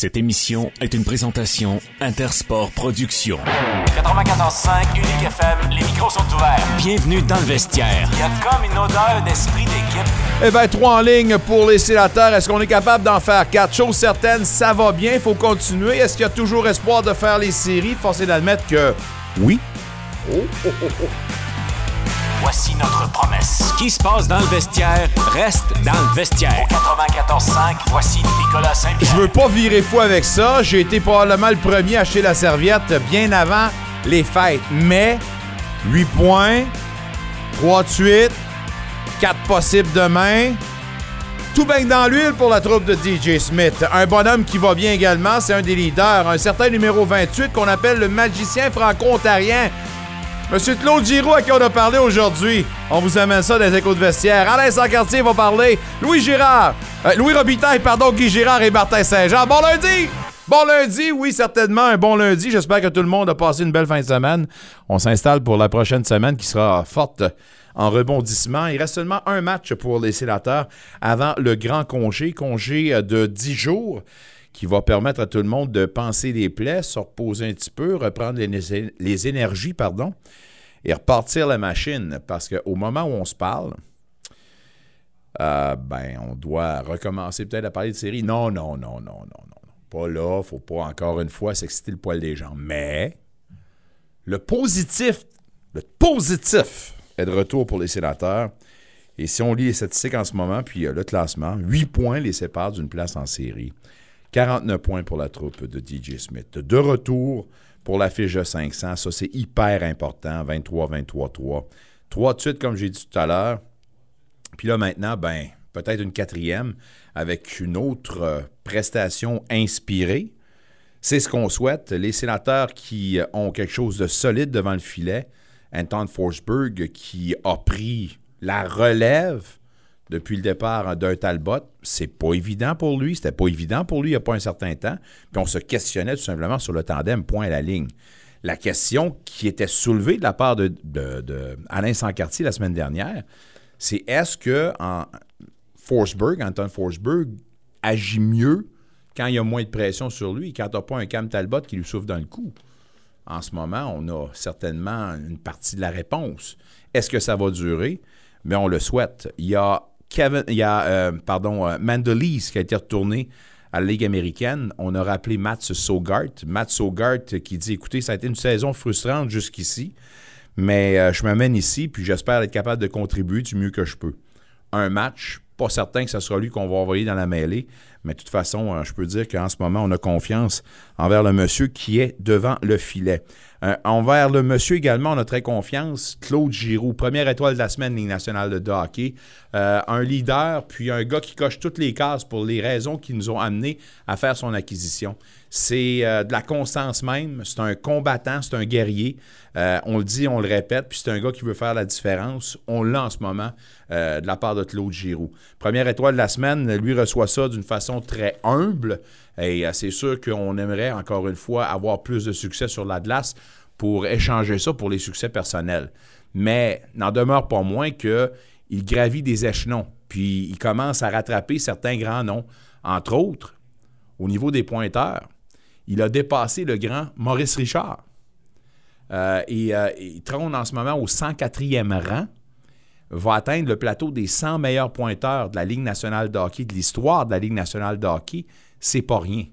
Cette émission est une présentation Intersport Productions. 94.5 Unique FM, les micros sont ouverts. Bienvenue dans le vestiaire. Il y a comme une odeur d'esprit d'équipe. Eh bien, trois en ligne pour les sénateurs. Est-ce qu'on est capable d'en faire quatre? Chose certaine, ça va bien, il faut continuer. Est-ce qu'il y a toujours espoir de faire les séries? Forcé d'admettre que oui. Oh, oh, oh, oh. Voici notre promesse. Ce qui se passe dans le vestiaire reste dans le vestiaire. 94.5, voici Nicolas Je Saint-Pierre. veux pas virer fou avec ça. J'ai été probablement le premier à acheter la serviette bien avant les fêtes. Mais 8 points, 3 de suite, 4 possibles demain. Tout baigne dans l'huile pour la troupe de DJ Smith. Un bonhomme qui va bien également, c'est un des leaders, un certain numéro 28 qu'on appelle le magicien franco-ontarien. Monsieur Claude Giroux, à qui on a parlé aujourd'hui. On vous amène ça des échos de vestiaire. Alain Sancartier va parler. Louis Girard. euh, Louis Robitaille, pardon, Guy Girard et Martin Saint-Jean. Bon lundi! Bon lundi, oui, certainement, un bon lundi. J'espère que tout le monde a passé une belle fin de semaine. On s'installe pour la prochaine semaine qui sera forte en rebondissement. Il reste seulement un match pour les sénateurs avant le grand congé, congé de 10 jours qui va permettre à tout le monde de penser les plaies, se reposer un petit peu, reprendre les, les énergies, pardon, et repartir la machine. Parce qu'au moment où on se parle, euh, ben, on doit recommencer peut-être à parler de série. Non, non, non, non, non, non. Pas là, faut pas encore une fois s'exciter le poil des gens. Mais le positif, le positif est de retour pour les sénateurs. Et si on lit les statistiques en ce moment, puis le classement, 8 points les séparent d'une place en série. 49 points pour la troupe de DJ Smith. De retour pour la fiche de 500, ça c'est hyper important, 23-23-3. Trois de suite, comme j'ai dit tout à l'heure. Puis là maintenant, ben, peut-être une quatrième avec une autre euh, prestation inspirée. C'est ce qu'on souhaite. Les sénateurs qui euh, ont quelque chose de solide devant le filet, Anton Forsberg qui a pris la relève depuis le départ d'un Talbot, c'est pas évident pour lui. C'était pas évident pour lui il n'y a pas un certain temps. Puis on se questionnait tout simplement sur le tandem, point à la ligne. La question qui était soulevée de la part de, Alain Sancartier la semaine dernière, c'est est-ce que en Forsberg, Anton Forsberg, agit mieux quand il y a moins de pression sur lui, quand tu n'as pas un Cam Talbot qui lui souffle dans le cou? En ce moment, on a certainement une partie de la réponse. Est-ce que ça va durer? Mais on le souhaite. Il y a Kevin, il y a, euh, pardon, euh, qui a été retourné à la Ligue américaine. On a rappelé Matt Sogart. Matt Sogart qui dit écoutez, ça a été une saison frustrante jusqu'ici, mais euh, je m'amène ici, puis j'espère être capable de contribuer du mieux que je peux. Un match, pas certain que ce sera lui qu'on va envoyer dans la mêlée, mais de toute façon, euh, je peux dire qu'en ce moment, on a confiance envers le monsieur qui est devant le filet. Euh, envers le monsieur également, on a très confiance. Claude Giroux, première étoile de la semaine Ligue nationale de hockey. Euh, un leader, puis un gars qui coche toutes les cases pour les raisons qui nous ont amenés à faire son acquisition. C'est euh, de la constance même. C'est un combattant, c'est un guerrier. Euh, on le dit, on le répète, puis c'est un gars qui veut faire la différence. On l'a en ce moment euh, de la part de Claude Giroux. Première étoile de la semaine, lui reçoit ça d'une façon très humble. Et c'est sûr qu'on aimerait, encore une fois, avoir plus de succès sur la pour échanger ça pour les succès personnels. Mais n'en demeure pas moins qu'il gravit des échelons, puis il commence à rattraper certains grands noms. Entre autres, au niveau des pointeurs, il a dépassé le grand Maurice Richard. Euh, et euh, il trône en ce moment au 104e rang, va atteindre le plateau des 100 meilleurs pointeurs de la Ligue nationale de hockey, de l'histoire de la Ligue nationale de hockey. C'est pas rien.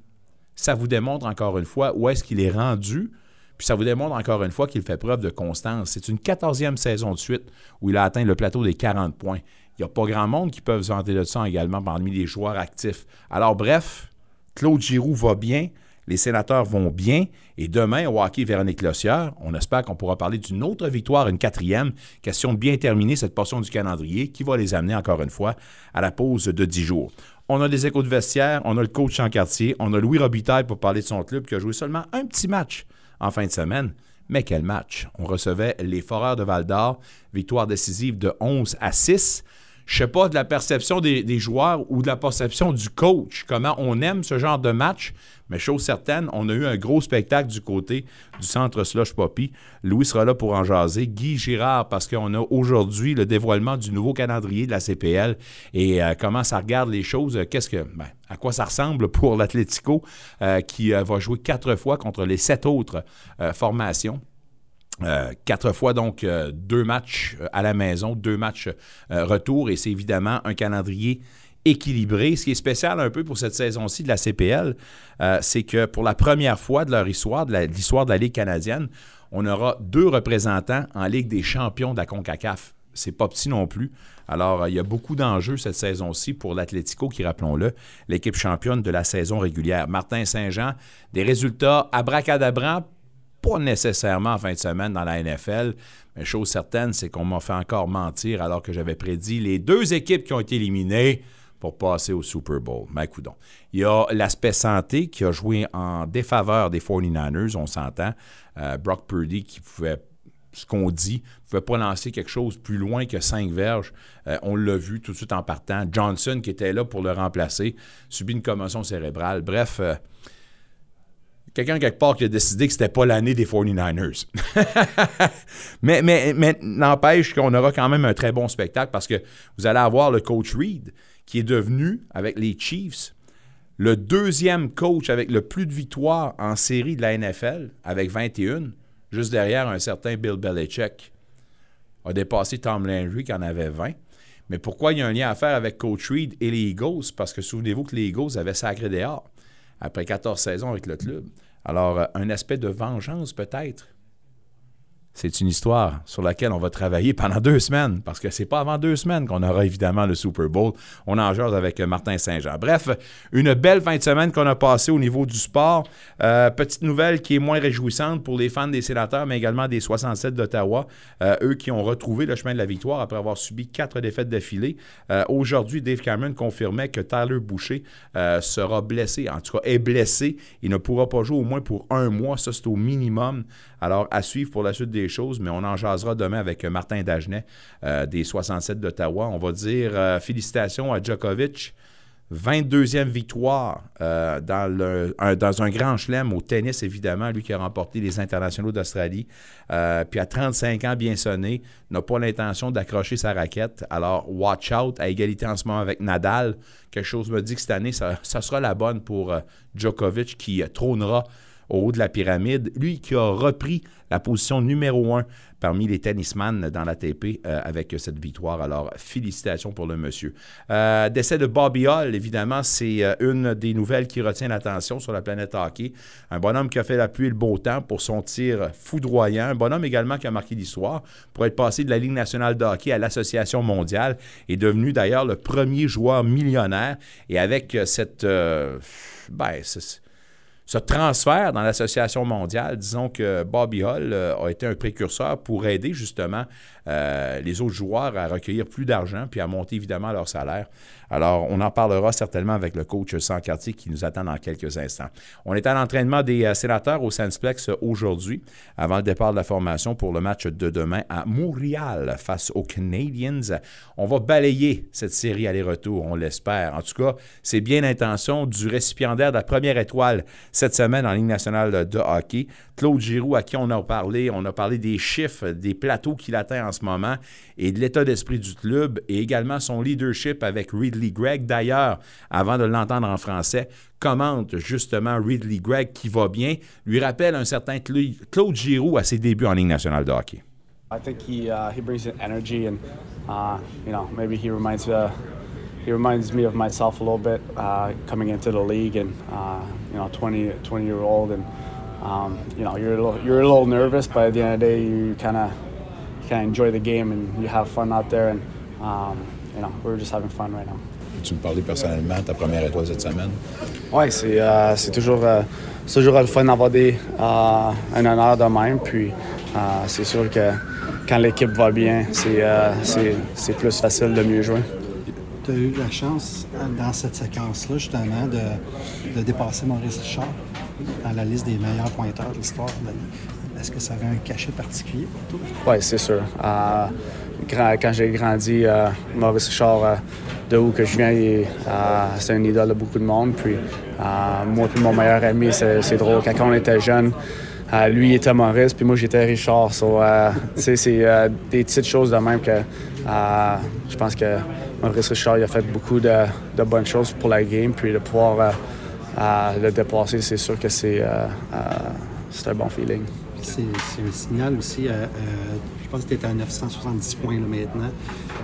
Ça vous démontre encore une fois où est-ce qu'il est rendu, puis ça vous démontre encore une fois qu'il fait preuve de constance. C'est une 14e saison de suite où il a atteint le plateau des 40 points. Il n'y a pas grand monde qui peut se vanter de ça également parmi les joueurs actifs. Alors bref, Claude Giroux va bien, les sénateurs vont bien, et demain, au hockey Véronique Lossière, on espère qu'on pourra parler d'une autre victoire, une quatrième, question de bien terminer cette portion du calendrier qui va les amener encore une fois à la pause de 10 jours. On a les échos de vestiaire, on a le coach en quartier, on a Louis Robitaille pour parler de son club qui a joué seulement un petit match en fin de semaine. Mais quel match! On recevait les Foreurs de Val-d'Or, victoire décisive de 11 à 6. Je sais pas de la perception des, joueurs ou de la perception du coach, comment on aime ce genre de match. Mais chose certaine, on a eu un gros spectacle du côté du centre Slush Poppy. Louis sera là pour en jaser. Guy Girard, parce qu'on a aujourd'hui le dévoilement du nouveau calendrier de la CPL et euh, comment ça regarde les choses? Qu'est-ce que, ben, à quoi ça ressemble pour l'Atlético euh, qui euh, va jouer quatre fois contre les sept autres formations? Quatre fois donc deux matchs à la maison, deux matchs retour et c'est évidemment un calendrier équilibré. Ce qui est spécial un peu pour cette saison-ci de la CPL, euh, c'est que pour la première fois de leur histoire, de l'histoire de, la Ligue canadienne, on aura deux représentants en Ligue des champions de la CONCACAF. C'est pas petit non plus. Alors, euh, il y a beaucoup d'enjeux cette saison-ci pour l'Atlético, qui, rappelons-le, l'équipe championne de la saison régulière. Martin Saint-Jean, des résultats abracadabrants, pas nécessairement en fin de semaine dans la NFL, mais chose certaine, c'est qu'on m'a fait encore mentir alors que j'avais prédit les deux équipes qui ont été éliminées pour passer au Super Bowl. Mais. Il y a l'aspect santé qui a joué en défaveur des 49ers, on s'entend. Euh, Brock Purdy qui pouvait ce qu'on dit, ne pouvait pas lancer quelque chose plus loin que cinq verges. Euh, on l'a vu tout de suite en partant. Johnson, qui était là pour le remplacer, subit une commotion cérébrale. Bref, euh, quelqu'un quelque part qui a décidé que c'était pas l'année des 49ers. mais mais, n'empêche qu'on aura quand même un très bon spectacle parce que vous allez avoir le coach Reed qui est devenu, avec les Chiefs, le deuxième coach avec le plus de victoires en série de la NFL, avec 21, juste derrière un certain Bill Belichick. A dépassé Tom Landry qui en avait 20. Mais pourquoi il y a un lien à faire avec Coach Reed et les Eagles? Parce que souvenez-vous que les Eagles avaient sacré dehors après 14 saisons avec le club. Alors, euh, un aspect de vengeance peut-être? C'est une histoire sur laquelle on va travailler pendant deux semaines, parce que c'est pas avant deux semaines qu'on aura évidemment le Super Bowl. On en jase avec euh, Martin Saint-Jean. Bref, une belle fin de semaine qu'on a passée au niveau du sport. Euh, petite nouvelle qui est moins réjouissante pour les fans des sénateurs, mais également des 67 d'Ottawa, euh, eux qui ont retrouvé le chemin de la victoire après avoir subi quatre défaites d'affilée. Aujourd'hui, Dave Cameron confirmait que Tyler Boucher sera blessé, en tout cas est blessé. Il ne pourra pas jouer au moins pour un mois, ça c'est au minimum. Alors, à suivre pour la suite des choses, mais on en jasera demain avec Martin Dagenet euh, des 67 d'Ottawa. On va dire euh, félicitations à Djokovic. 22e victoire euh, dans, un, grand chelem au tennis, évidemment, lui qui a remporté les internationaux d'Australie. puis à 35 ans, bien sonné, n'a pas l'intention d'accrocher sa raquette. Alors, watch out, à égalité en ce moment avec Nadal. Quelque chose me dit que cette année, ça sera la bonne pour Djokovic qui trônera au haut de la pyramide. Lui qui a repris la position numéro un parmi les tennisman dans la TP euh, avec cette victoire. Alors, félicitations pour le monsieur. Euh, décès de Bobby Hall, évidemment, c'est euh, une des nouvelles qui retient l'attention sur la planète hockey. Un bonhomme qui a fait la pluie et le beau temps pour son tir foudroyant. Un bonhomme également qui a marqué l'histoire pour être passé de la Ligue nationale de hockey à l'Association mondiale et devenu d'ailleurs le premier joueur millionnaire. Et avec cette... ben, ce transfert dans l'Association mondiale, disons que Bobby Hall euh, a été un précurseur pour aider justement euh, les autres joueurs à recueillir plus d'argent puis à monter évidemment leur salaire. Alors, on en parlera certainement avec le coach Sancartier qui nous attend dans quelques instants. On est à l'entraînement des euh, sénateurs au Sansplex aujourd'hui, avant le départ de la formation pour le match de demain à Montréal face aux Canadiens. On va balayer cette série aller-retour, on l'espère. En tout cas, c'est bien l'intention du récipiendaire de la première étoile cette semaine en Ligue nationale de hockey. Claude Giroux, à qui on a parlé, on a parlé des chiffres, des plateaux qu'il atteint en ce moment et de l'état d'esprit du club et également son leadership avec Ridley Gregg. D'ailleurs, avant de l'entendre en français, commente justement Ridley Gregg qui va bien, lui rappelle un certain Claude Giroux à ses débuts en Ligue nationale de hockey. I think he uh, he brings energy and uh, you know maybe he reminds uh, he reminds me of myself a little bit uh, coming into the league and uh, you know 20 20 year old and um, you know, you're a little, you're a little nervous, but at the end of the day, you kind of kind of enjoy the game and you have fun out there. And um, you know, we're just having fun right now. Tu me parlais personnellement ta première étoile cette semaine? Oui, c'est euh, toujours, euh, toujours le fun d'avoir des, euh, un honneur de même. Puis euh, c'est sûr que quand l'équipe va bien, c'est euh, plus facile de mieux jouer. Tu as eu la chance dans cette séquence-là, justement, de, de dépasser Maurice Richard dans la liste des meilleurs pointeurs de l'histoire de la Ligue. Est-ce que ça avait un cachet particulier pour toi? Oui, c'est sûr. Euh, quand j'ai grandi, Maurice Richard, de où que je viens, c'est un idole de beaucoup de monde. Puis moi et mon meilleur ami, c'est drôle. Quand on était jeune, lui était Maurice, puis moi j'étais Richard. c'est des petites choses de même que je pense que Maurice Richard a fait beaucoup de, de, bonnes choses pour la game. Puis de pouvoir le dépasser, c'est sûr que c'est un bon feeling c'est un signal aussi. Euh, tu es à 970 points là, maintenant.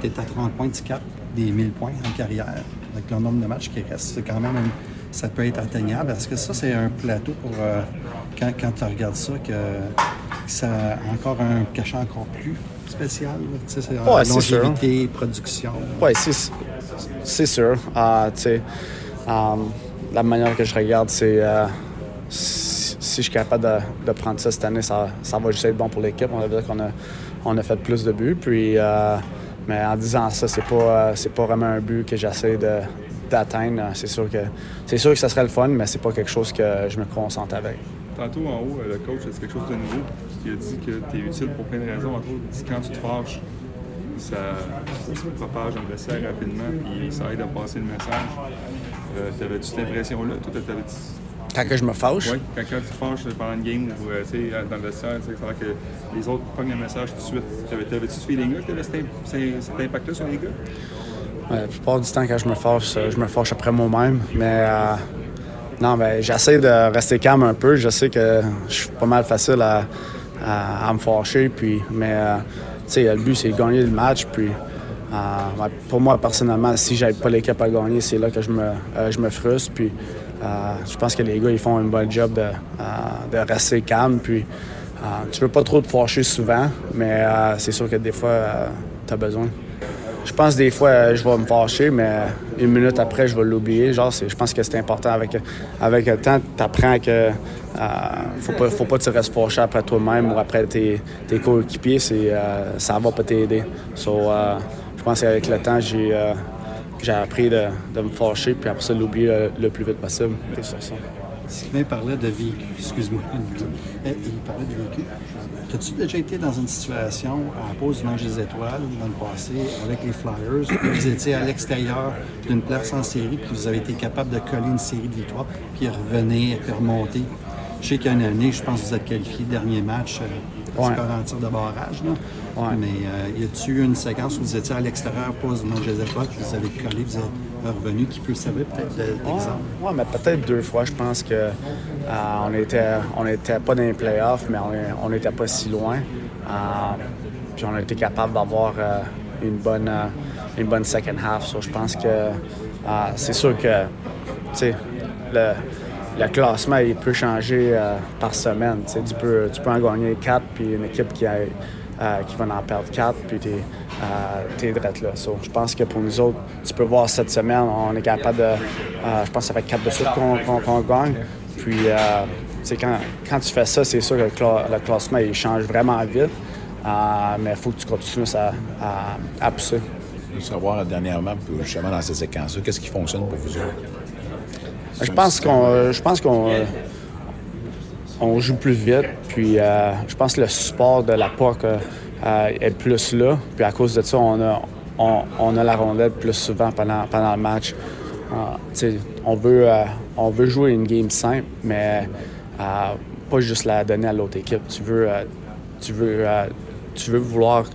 Tu es à 30 points du cap des 1000 points en carrière. Avec le nombre de matchs qui restent, c'est quand même ça peut être atteignable. Est-ce que ça, c'est un plateau pour euh, quand, quand, tu regardes ça, que, ça a encore un cachet encore plus spécial? C'est ouais, longévité, production. Oui, c'est sûr. Uh, la manière que je regarde, c'est si je suis capable de, prendre ça cette année, ça, va juste être bon pour l'équipe. On va dire qu'on a, on a fait plus de buts. Puis, euh, mais en disant ça, c'est pas, euh, pas vraiment un but que j'essaie d'atteindre. C'est sûr que c'est sûr que ça serait le fun, mais c'est pas quelque chose que je me concentre avec. Tantôt en haut, le coach a dit quelque chose de nouveau. Il a dit que tu es utile pour plein de raisons? il dit quand tu te fâches, ça, ça propage dans le vestiaire rapidement, puis ça aide à passer le message. Euh, T'avais-tu cette impression-là? Toi, t'avais quand que je me fâche? Oui, quand, tu fâches pendant une game ou euh, dans le vestiaire, c'est que les autres pognent le message tout de suite. T'avais-tu ce feeling-là que tu avais cet, impact-là sur les gars? Ouais, la plupart du temps, quand je me fâche, je me fâche après moi-même. Mais euh, non, ben, j'essaie de rester calme un peu. Je sais que je suis pas mal facile à, à, me fâcher. Puis, mais euh, le but, c'est de gagner le match. Puis, pour moi, personnellement, si j'avais pas l'équipe à gagner, c'est là que je me, je me frustre. Puis, euh, je pense que les gars, ils font un bon job de, euh, rester calme. Puis, euh, tu veux pas trop te fâcher souvent, mais c'est sûr que des fois, tu as besoin. Je pense des fois, je vais me fâcher, mais une minute après, je vais l'oublier. Genre, je pense que c'est important. Avec, avec le temps, tu apprends que euh, faut pas, faut pas te rester fâché après toi-même ou après tes, coéquipiers. ça va pas t'aider. je pense qu'avec le temps, j'ai j'ai appris de, me fâcher, puis après ça, l'oublier le, plus vite possible. C'est ça. Parlait de vécu, excuse-moi. Eh, il parlait de vécu. As-tu déjà été dans une situation à pause du match des étoiles dans le passé avec les Flyers, où vous étiez à l'extérieur d'une place en série, puis vous avez été capable de coller une série de victoires, puis revenir, puis remonter? Je sais qu'il y a une année, je pense que vous êtes qualifié dernier match, euh, ouais. en tir de barrage. Là. Mais euh, y a-t-il eu une séquence où vous étiez à l'extérieur, pas dans les époques, vous avez collé, vous êtes revenu, qui peut servir peut-être d'exemple? Oui, mais peut-être deux fois. Je pense que euh, on était, on était pas dans les playoffs, mais on n'était pas si loin. Euh, puis on a été capable d'avoir une bonne, une bonne second half. je pense que c'est sûr que, le le classement il peut changer par semaine. Tu peux, tu peux en gagner quatre, puis une équipe qui euh, vont en perdre quatre, puis tu es, euh, là. je pense que pour nous autres, tu peux voir cette semaine, on est capable de. Euh, je pense que ça fait quatre de suite qu'on gagne. Puis, quand, quand tu fais ça, c'est sûr que le, classement il change vraiment vite. mais il faut que tu continues à, à, pousser. Je veux savoir dernièrement, justement dans ces séquences-là, qu'est-ce qui fonctionne pour vous autres? Je pense qu'on, je pense qu'on, on joue plus vite. Puis euh, je pense que le support de la POC euh, est plus là. Puis à cause de ça, on a, on, a la rondelle plus souvent pendant, pendant le match. Euh, on, veut, on veut jouer une game simple, mais pas juste la donner à l'autre équipe. Tu veux, tu veux, tu veux vouloir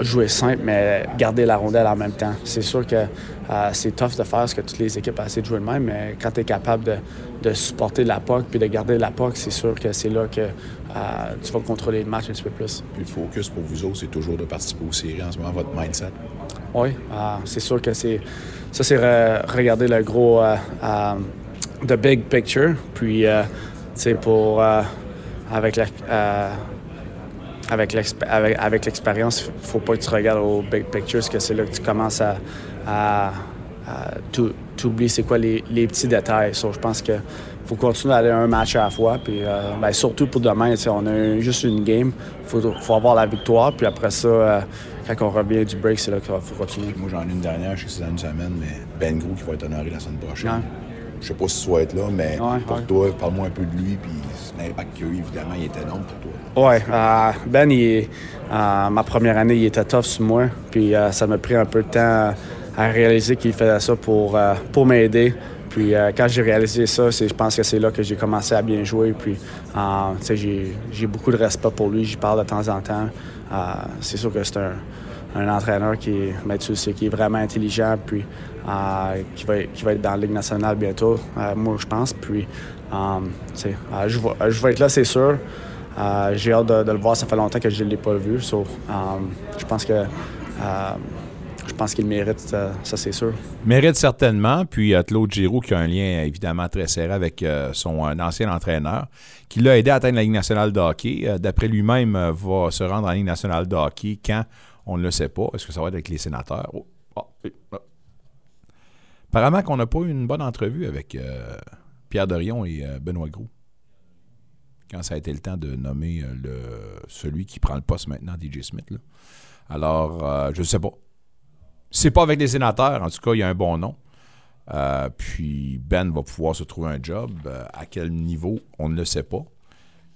jouer simple, mais garder la rondelle en même temps. C'est sûr que euh, c'est tough de faire ce que toutes les équipes essaient de jouer de même, mais quand tu es capable de, de, supporter la POC puis de garder la POC, c'est sûr que c'est là que euh, tu vas contrôler le match un petit peu plus. Puis le focus pour vous autres, c'est toujours de participer aux séries en ce moment, votre mindset? Oui, euh, c'est sûr que c'est. Ça, c'est regarder le gros. the big picture. Puis, tu sais, pour. avec la avec l'expérience, il ne faut pas que tu regardes au big picture, parce que c'est là que tu commences à, à, oublier c'est quoi les, petits détails. je pense qu'il faut continuer d'aller un match à la fois. Puis, euh, ben, surtout pour demain, on a juste une game. Il faut, avoir la victoire. Puis après ça, euh, quand on revient du break, c'est là qu'il faut continuer. Moi, j'en ai une dernière, je sais que c'est dans une semaine, mais Ben Gros qui va être honoré la semaine prochaine. Je sais pas si tu vas être là, mais Ouais, pour ouais. toi, parle-moi un peu de lui, puis l'impact qu'il a eu, évidemment, il est énorme pour toi. Ouais, euh, Ben, il euh, ma première année, il était tough sur moi. Puis euh, ça m'a pris un peu de temps à réaliser qu'il faisait ça pour, pour m'aider. Puis quand j'ai réalisé ça, je pense que c'est là que j'ai commencé à bien jouer. Puis j'ai beaucoup de respect pour lui. J'y parle de temps en temps. C'est sûr que c'est un, un entraîneur qui est, ben, tu sais, qui est vraiment intelligent. Puis qui, va, qui va être dans la Ligue nationale bientôt, moi, je pense. Puis euh, je, vais, je vais être là, c'est sûr. J'ai hâte de, le voir. Ça fait longtemps que je ne l'ai pas vu. So, um, je pense que je pense qu'il mérite, ça, c'est sûr. Mérite certainement. Puis euh, Claude Giroux, qui a un lien évidemment très serré avec euh, son ancien entraîneur, qui l'a aidé à atteindre la Ligue nationale de hockey. Euh, D'après lui-même, euh, va se rendre en Ligue nationale de hockey quand? On ne le sait pas. Est-ce que ça va être avec les sénateurs? Oh, ah, ah. Apparemment qu'on n'a pas eu une bonne entrevue avec euh, Pierre Dorion et euh, Benoît Gros. Quand ça a été le temps de nommer euh, celui qui prend le poste maintenant, DJ Smith. là. Alors, je ne sais pas. C'est pas avec les sénateurs, en tout cas, il y a un bon nom. Puis Ben va pouvoir se trouver un job. À quel niveau, on ne le sait pas.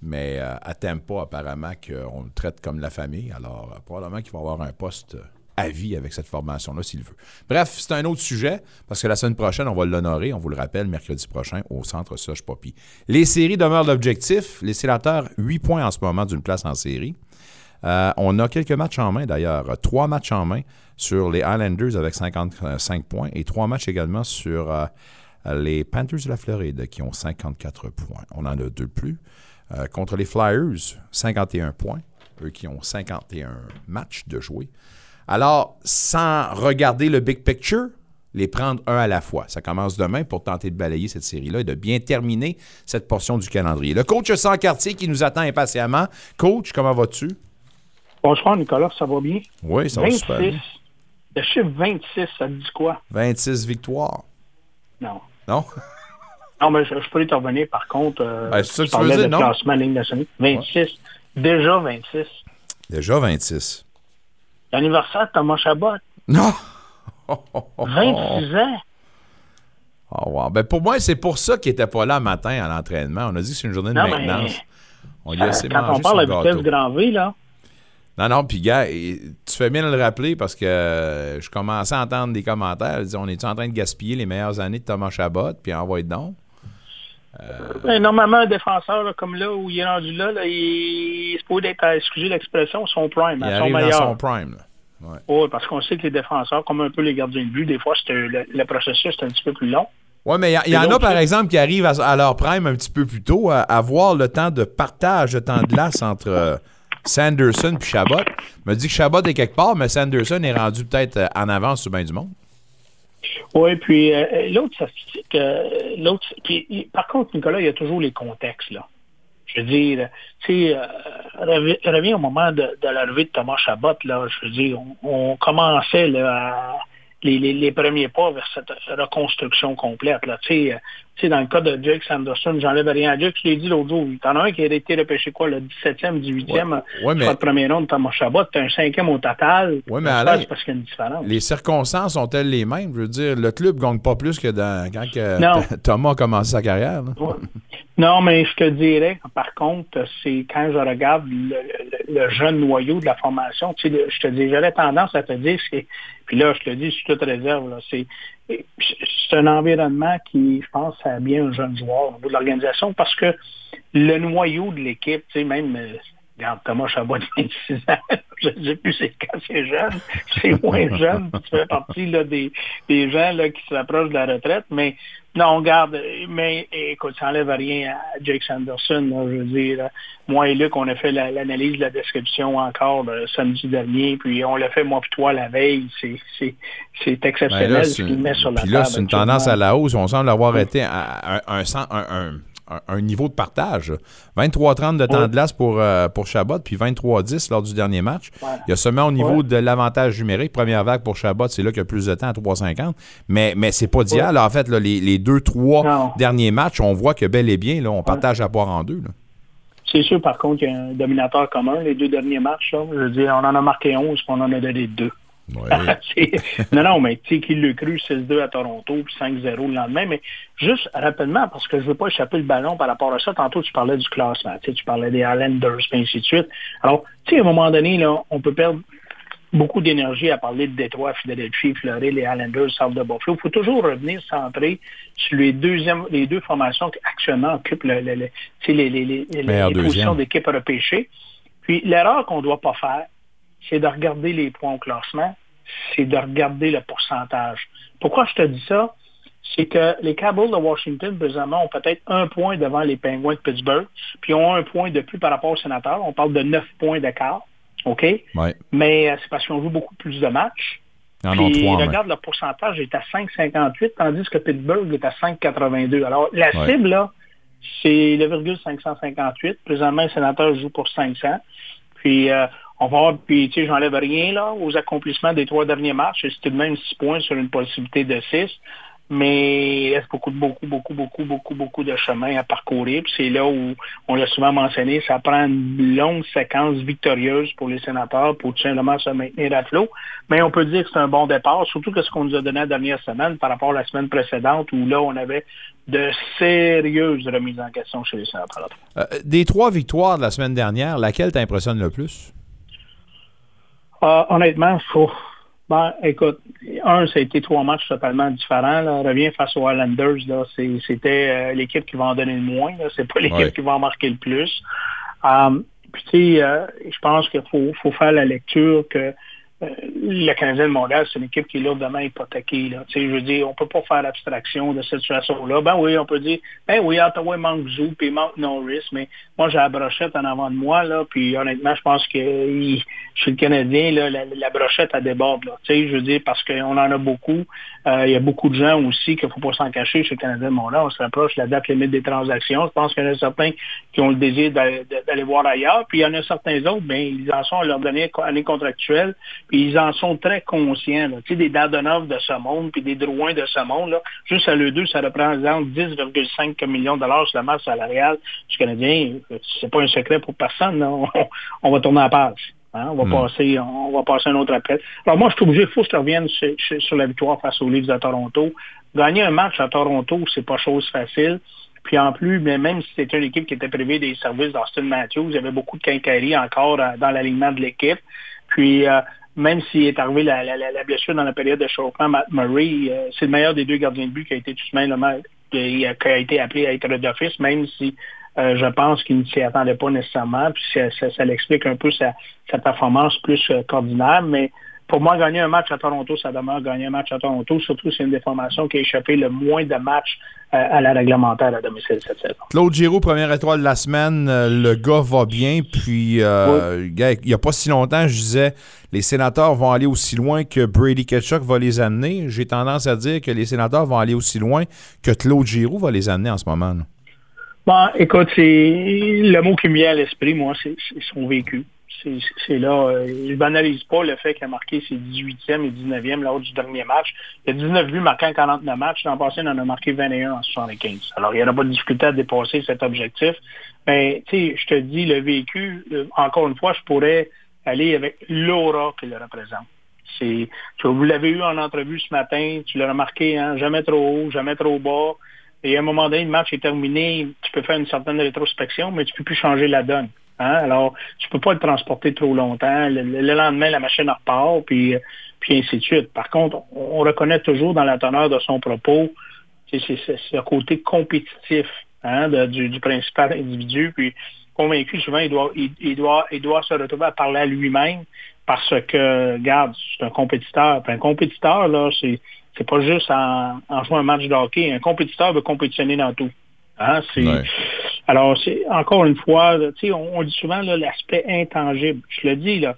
Mais à Tampa, apparemment, qu'on le traite comme la famille. Alors, probablement qu'il va avoir un poste à vie avec cette formation-là, s'il veut. Bref, c'est un autre sujet, parce que la semaine prochaine, on va l'honorer, on vous le rappelle, mercredi prochain, au centre Soche Poppy. Les séries demeurent l'objectif. Les sénateurs, 8 points en ce moment d'une place en série. Euh, on a quelques matchs en main d'ailleurs. Trois matchs en main sur les Islanders avec 55 points et trois matchs également sur euh, les Panthers de la Floride qui ont 54 points. On en a deux de plus. Euh, contre les Flyers, 51 points. Eux qui ont 51 matchs de jouer. Alors, sans regarder le big picture, les prendre un à la fois. Ça commence demain pour tenter de balayer cette série-là et de bien terminer cette portion du calendrier. Le coach sans quartier qui nous attend impatiemment. Coach, comment vas-tu? Bonsoir, Nicolas, ça va bien? Oui, ça va super 26. bien. Le chiffre 26, ça te dit quoi? 26 victoires. Non. Non? Non, mais je, je peux te revenir, par contre. Euh, Ben, c'est ça que tu veux dire, non? classement Ligue nationale. 26. Déjà 26. Déjà 26. L'anniversaire de Thomas Chabot. Non! 26 ans. Oh, wow. ben pour moi, c'est pour ça qu'il n'était pas là matin à l'entraînement. On a dit que c'est une journée de Non, maintenance. On lui a laissé Quand on parle à vitesse grand V, là, Non, non, puis gars, tu fais bien de le rappeler parce que euh, je commençais à entendre des commentaires. Ils disaient, on est en train de gaspiller les meilleures années de Thomas Chabot, puis envoie donc. Ben, normalement, un défenseur là, comme là, où il est rendu là, là il est supposé être, à excusez l'expression, son prime, Il hein, son arrive dans meilleur. son prime. là. Oui, parce qu'on sait que les défenseurs, comme un peu les gardiens de but, des fois, euh, le, le processus est un petit peu plus long. Oui, mais il y, en a, par ça- exemple, qui arrivent à, à leur prime un petit peu plus tôt, à à avoir le temps de partage de temps de glace entre euh, Sanderson et Chabot. me dit que Chabot est quelque part, mais Sanderson est rendu peut-être euh, en avance sur bien du monde. Oui, puis euh, l'autre statistique, l'autre, par contre, Nicolas, il y a toujours les contextes, là. Je veux dire, tu sais, euh, revi- reviens au moment de, de l'arrivée de Thomas Chabot, là, je veux dire, on, commençait, les, les, premiers pas vers cette reconstruction complète, là, tu sais, sais, dans le cas de Jake Sanderson, j'enlève rien à Jake, je l'ai dit l'autre jour, t'en as un qui a été repêché, quoi, le 17e, 18e, Ouais. Ouais, mais- pas de premier nom de Thomas Chabot, t'as un cinquième au total, Ouais, mais Alain, c'est parce qu'il y a une différence. Les circonstances sont-elles les mêmes? Je veux dire, le club gagne pas plus que dans, quand que. Thomas a commencé sa carrière. Ouais. Non, mais je te dirais, par contre, c'est quand je regarde le, le- le jeune noyau de la formation, tu sais, le- je te dis, j'aurais tendance à te dire, c'est, puis là, je te dis, sous toute réserve, là, c'est, c'est un environnement qui, je pense, a bien un jeune joueur au niveau de l'organisation parce que le noyau de l'équipe, tu sais, même, euh, regarde, Thomas Chabot, 26 ans, je ne sais plus c'est quand c'est jeune, c'est moins jeune, tu fais partie là, des, des gens là, qui s'approchent de la retraite, mais non, regarde, mais écoute, ça n'enlève rien à Jake Sanderson. là, je veux dire, moi et Luc, on a fait la- l'analyse de la description encore le samedi dernier, puis on l'a fait moi puis toi la veille. C'est Ben exceptionnel là, ce c'est qu'il met sur la puis table. là, c'est une tendance à la hausse. On semble avoir été à un, un, cent- un- un- un- un niveau de partage. 23-30 de temps Ouais. de glace pour, euh, pour Chabot, puis 23-10 lors du dernier match. Ouais. Il y a seulement au niveau Ouais. de l'avantage numérique. Première vague pour Chabot, c'est là qu'il y a plus de temps à 3,50. Mais, mais c'est pas d'hier. En fait, là, les, les deux, trois Non. derniers matchs, on voit que bel et bien, là, on partage la poire en deux. là. C'est sûr, par contre, qu'il y a un dominateur commun. Les deux derniers matchs, là, je veux dire, on en a marqué 11, puis on en a donné deux. non, non, mais tu sais, qu'il l'a cru 6-2 à Toronto, puis 5-0 le lendemain. Mais juste rapidement, parce que je ne veux pas échapper le ballon par rapport à ça, tantôt tu parlais du classement, tu parlais des Islanders, et ainsi de suite. Alors, tu sais, à un moment donné, là, on peut perdre beaucoup d'énergie à parler de Détroit, Philadelphie, Fleury, les Islanders, South de Buffalo. Il faut toujours revenir centré sur les, deuxièmes, les deux formations qui actuellement occupent le, le, le, les, les, les, les positions d'équipe repêchées. Puis l'erreur qu'on ne doit pas faire, c'est de regarder les points au classement, c'est de regarder le pourcentage. Pourquoi je te dis ça? C'est que les Cowboys de Washington, présentement, ont peut-être un point devant les Penguins de Pittsburgh, puis ont un point de plus par rapport aux sénateurs. On parle de neuf points d'écart. OK? Mais euh, c'est parce qu'on joue beaucoup plus de matchs. puis, regarde, le pourcentage est à 5,58, tandis que Pittsburgh est à 5,82. Alors, la cible, là, c'est le virgule 558. Présentement, les sénateurs jouent pour 500. Puis, euh, on va voir, puis, tu sais, j'enlève rien, là, aux accomplissements des trois derniers matchs. C'est tout de même 6 points sur une possibilité de 6 mais il reste beaucoup, beaucoup, beaucoup, beaucoup, beaucoup, beaucoup de chemin à parcourir. c'est là où, on l'a souvent mentionné, ça prend une longue séquence victorieuse pour les sénateurs pour tout simplement se maintenir à flot. Mais on peut dire que c'est un bon départ, surtout que ce qu'on nous a donné la dernière semaine par rapport à la semaine précédente où là, on avait de sérieuses remises en question chez les sénateurs. Euh, des trois victoires de la semaine dernière, laquelle t'impressionne le plus? Euh, honnêtement, faut, ben, écoute, un, ça a été trois matchs totalement différents. Là. Revient face aux Islanders, là, c'était euh, l'équipe qui va en donner le moins. C'est pas l'équipe qui va en marquer le plus. Um, puis tu sais, euh, je pense qu'il faut, faut faire la lecture que euh, le Canadien de Montréal, c'est une équipe qui est lourdement hypothéquée. Là. Je veux dire, on peut pas faire l'abstraction de cette situation-là. Ben oui, on peut dire, ben oui, Ottawa manque Zou, puis manque Norris, mais moi, j'ai la brochette en avant de moi, là, puis honnêtement, je pense que chez le Canadien, là, la, brochette, elle déborde. Là. Je veux dire, parce qu'on en a beaucoup. Euh, il y a beaucoup de gens aussi qu'il ne faut pas s'en cacher chez le Canadien Montréal. On se rapproche de la date limite des transactions. Je pense qu'il y en a certains qui ont le désir d'aller voir ailleurs, puis il y en a certains autres, ben, ils en sont à leur dernière année contractuelle puis ils en sont très conscients. Tu sais, des Dadonov de ce monde, puis des Drouin de ce monde, là, juste à l'eux deux, ça représente 10,5 millions de dollars sur la masse salariale du Canadien. C'est pas un secret pour personne. On, va tourner à page. Hein? On va hmm. passer, on va passer un autre appel. Alors moi, je suis obligé, il faut que je revienne sur, la victoire face aux Leafs de Toronto. Gagner un match à Toronto, c'est pas chose facile. Puis en plus, mais même si c'était une équipe qui était privée des services d'Austin Matthews, il y avait beaucoup de quincaillerie encore euh, dans l'alignement de l'équipe. Puis euh, même s'il est arrivé la, la, blessure dans la période de chauffement, Matt Murray, euh, c'est le meilleur des deux gardiens de but qui a été tout de même qui a été appelé à être d'office, même si euh, je pense qu'il ne s'y attendait pas nécessairement. Puis ça, ça, l'explique un peu sa, sa performance plus euh, qu'ordinaire, mais pour moi, gagner un match à Toronto, ça demeure gagner un match à Toronto, surtout si c'est une des formations qui a échappé le moins de matchs euh, à la réglementaire à domicile cette saison. Claude Giroux, première étoile de la semaine, euh, le gars va bien, puis euh, il n'y a pas si longtemps, je disais, les sénateurs vont aller aussi loin que Brady Ketchuk va les amener. J'ai tendance à dire que les sénateurs vont aller aussi loin que Claude Giroux va les amener en ce moment. Bon, écoute, c'est le mot qui me vient à l'esprit, moi, c'est son vécu c'est là. Euh, il banalise pas le fait qu'il a marqué ses 18e et 19e lors du dernier match. Il a 19 buts marqués en 49 matchs. L'an passé, il en a marqué 21 en 75. Alors, il n'y aura pas de difficulté à dépasser cet objectif. Mais, tu sais, je te dis, le vécu, euh, encore une fois, je pourrais aller avec l'aura qu'il représente. C'est, vous l'avez eu en entrevue ce matin, tu l'as remarqué, hein, jamais trop haut, jamais trop bas. Et à un moment donné, le match est terminé, tu peux faire une certaine rétrospection, mais tu peux plus changer la donne. Hein? Alors, tu peux pas le transporter trop longtemps. Le, lendemain, la machine repart, puis, puis ainsi de suite. Par contre, on, reconnaît toujours dans la teneur de son propos, c'est ce côté compétitif hein, du, principal individu. Puis convaincu, souvent, il doit, il, doit, il doit se retrouver à parler à lui-même parce que, regarde, c'est un compétiteur. un compétiteur, là, c'est c'est pas juste en, en jouant un match de hockey. Un compétiteur veut compétitionner dans tout. Hein, Alors, c'est encore une fois, on, on dit souvent l'aspect intangible. Je le dis, là,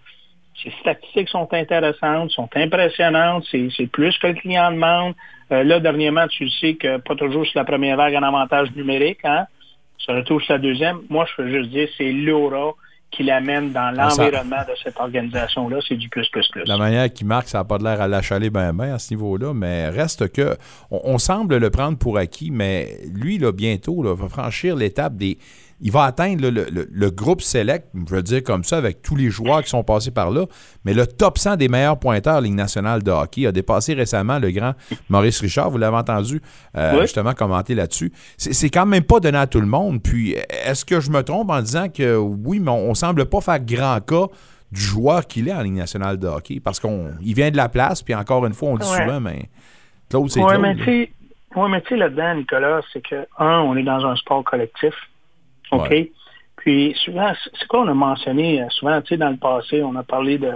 ces statistiques sont intéressantes, sont impressionnantes, c'est, plus que le client demande. Euh, là, dernièrement, tu sais que pas toujours sur la première vague en avantage numérique, hein? Ça retrouve sur la deuxième. Moi, je veux juste dire, c'est l'aura qui l'amène dans ah, l'environnement de cette organisation-là, c'est du plus, plus, plus. La manière qu'il marque, ça n'a pas l'air à l'achaler bien, bien à ce niveau-là, mais reste que, on, semble le prendre pour acquis, mais lui, là, bientôt, là, va franchir l'étape des, il va atteindre le, le- le groupe select, je veux dire comme ça, avec tous les joueurs qui sont passés par là, mais le top 100 des meilleurs pointeurs Ligue nationale de hockey a dépassé récemment le grand Maurice Richard. Vous l'avez entendu euh, Oui. justement commenter là-dessus. C'est quand même pas donné à tout le monde. Puis, est-ce que je me trompe en disant que oui, mais on, on semble pas faire grand cas du joueur qu'il est en Ligue nationale de hockey? Parce qu'il vient de la place, puis encore une fois, on dit Ouais. souvent, mais Claude, c'est Claude. mais ouais, mais tu sais, là-dedans, Nicolas, c'est que, un, on est dans un sport collectif. OK? Ouais. Puis souvent, c'est quoi on a mentionné euh, souvent, tu sais, dans le passé, on a parlé de,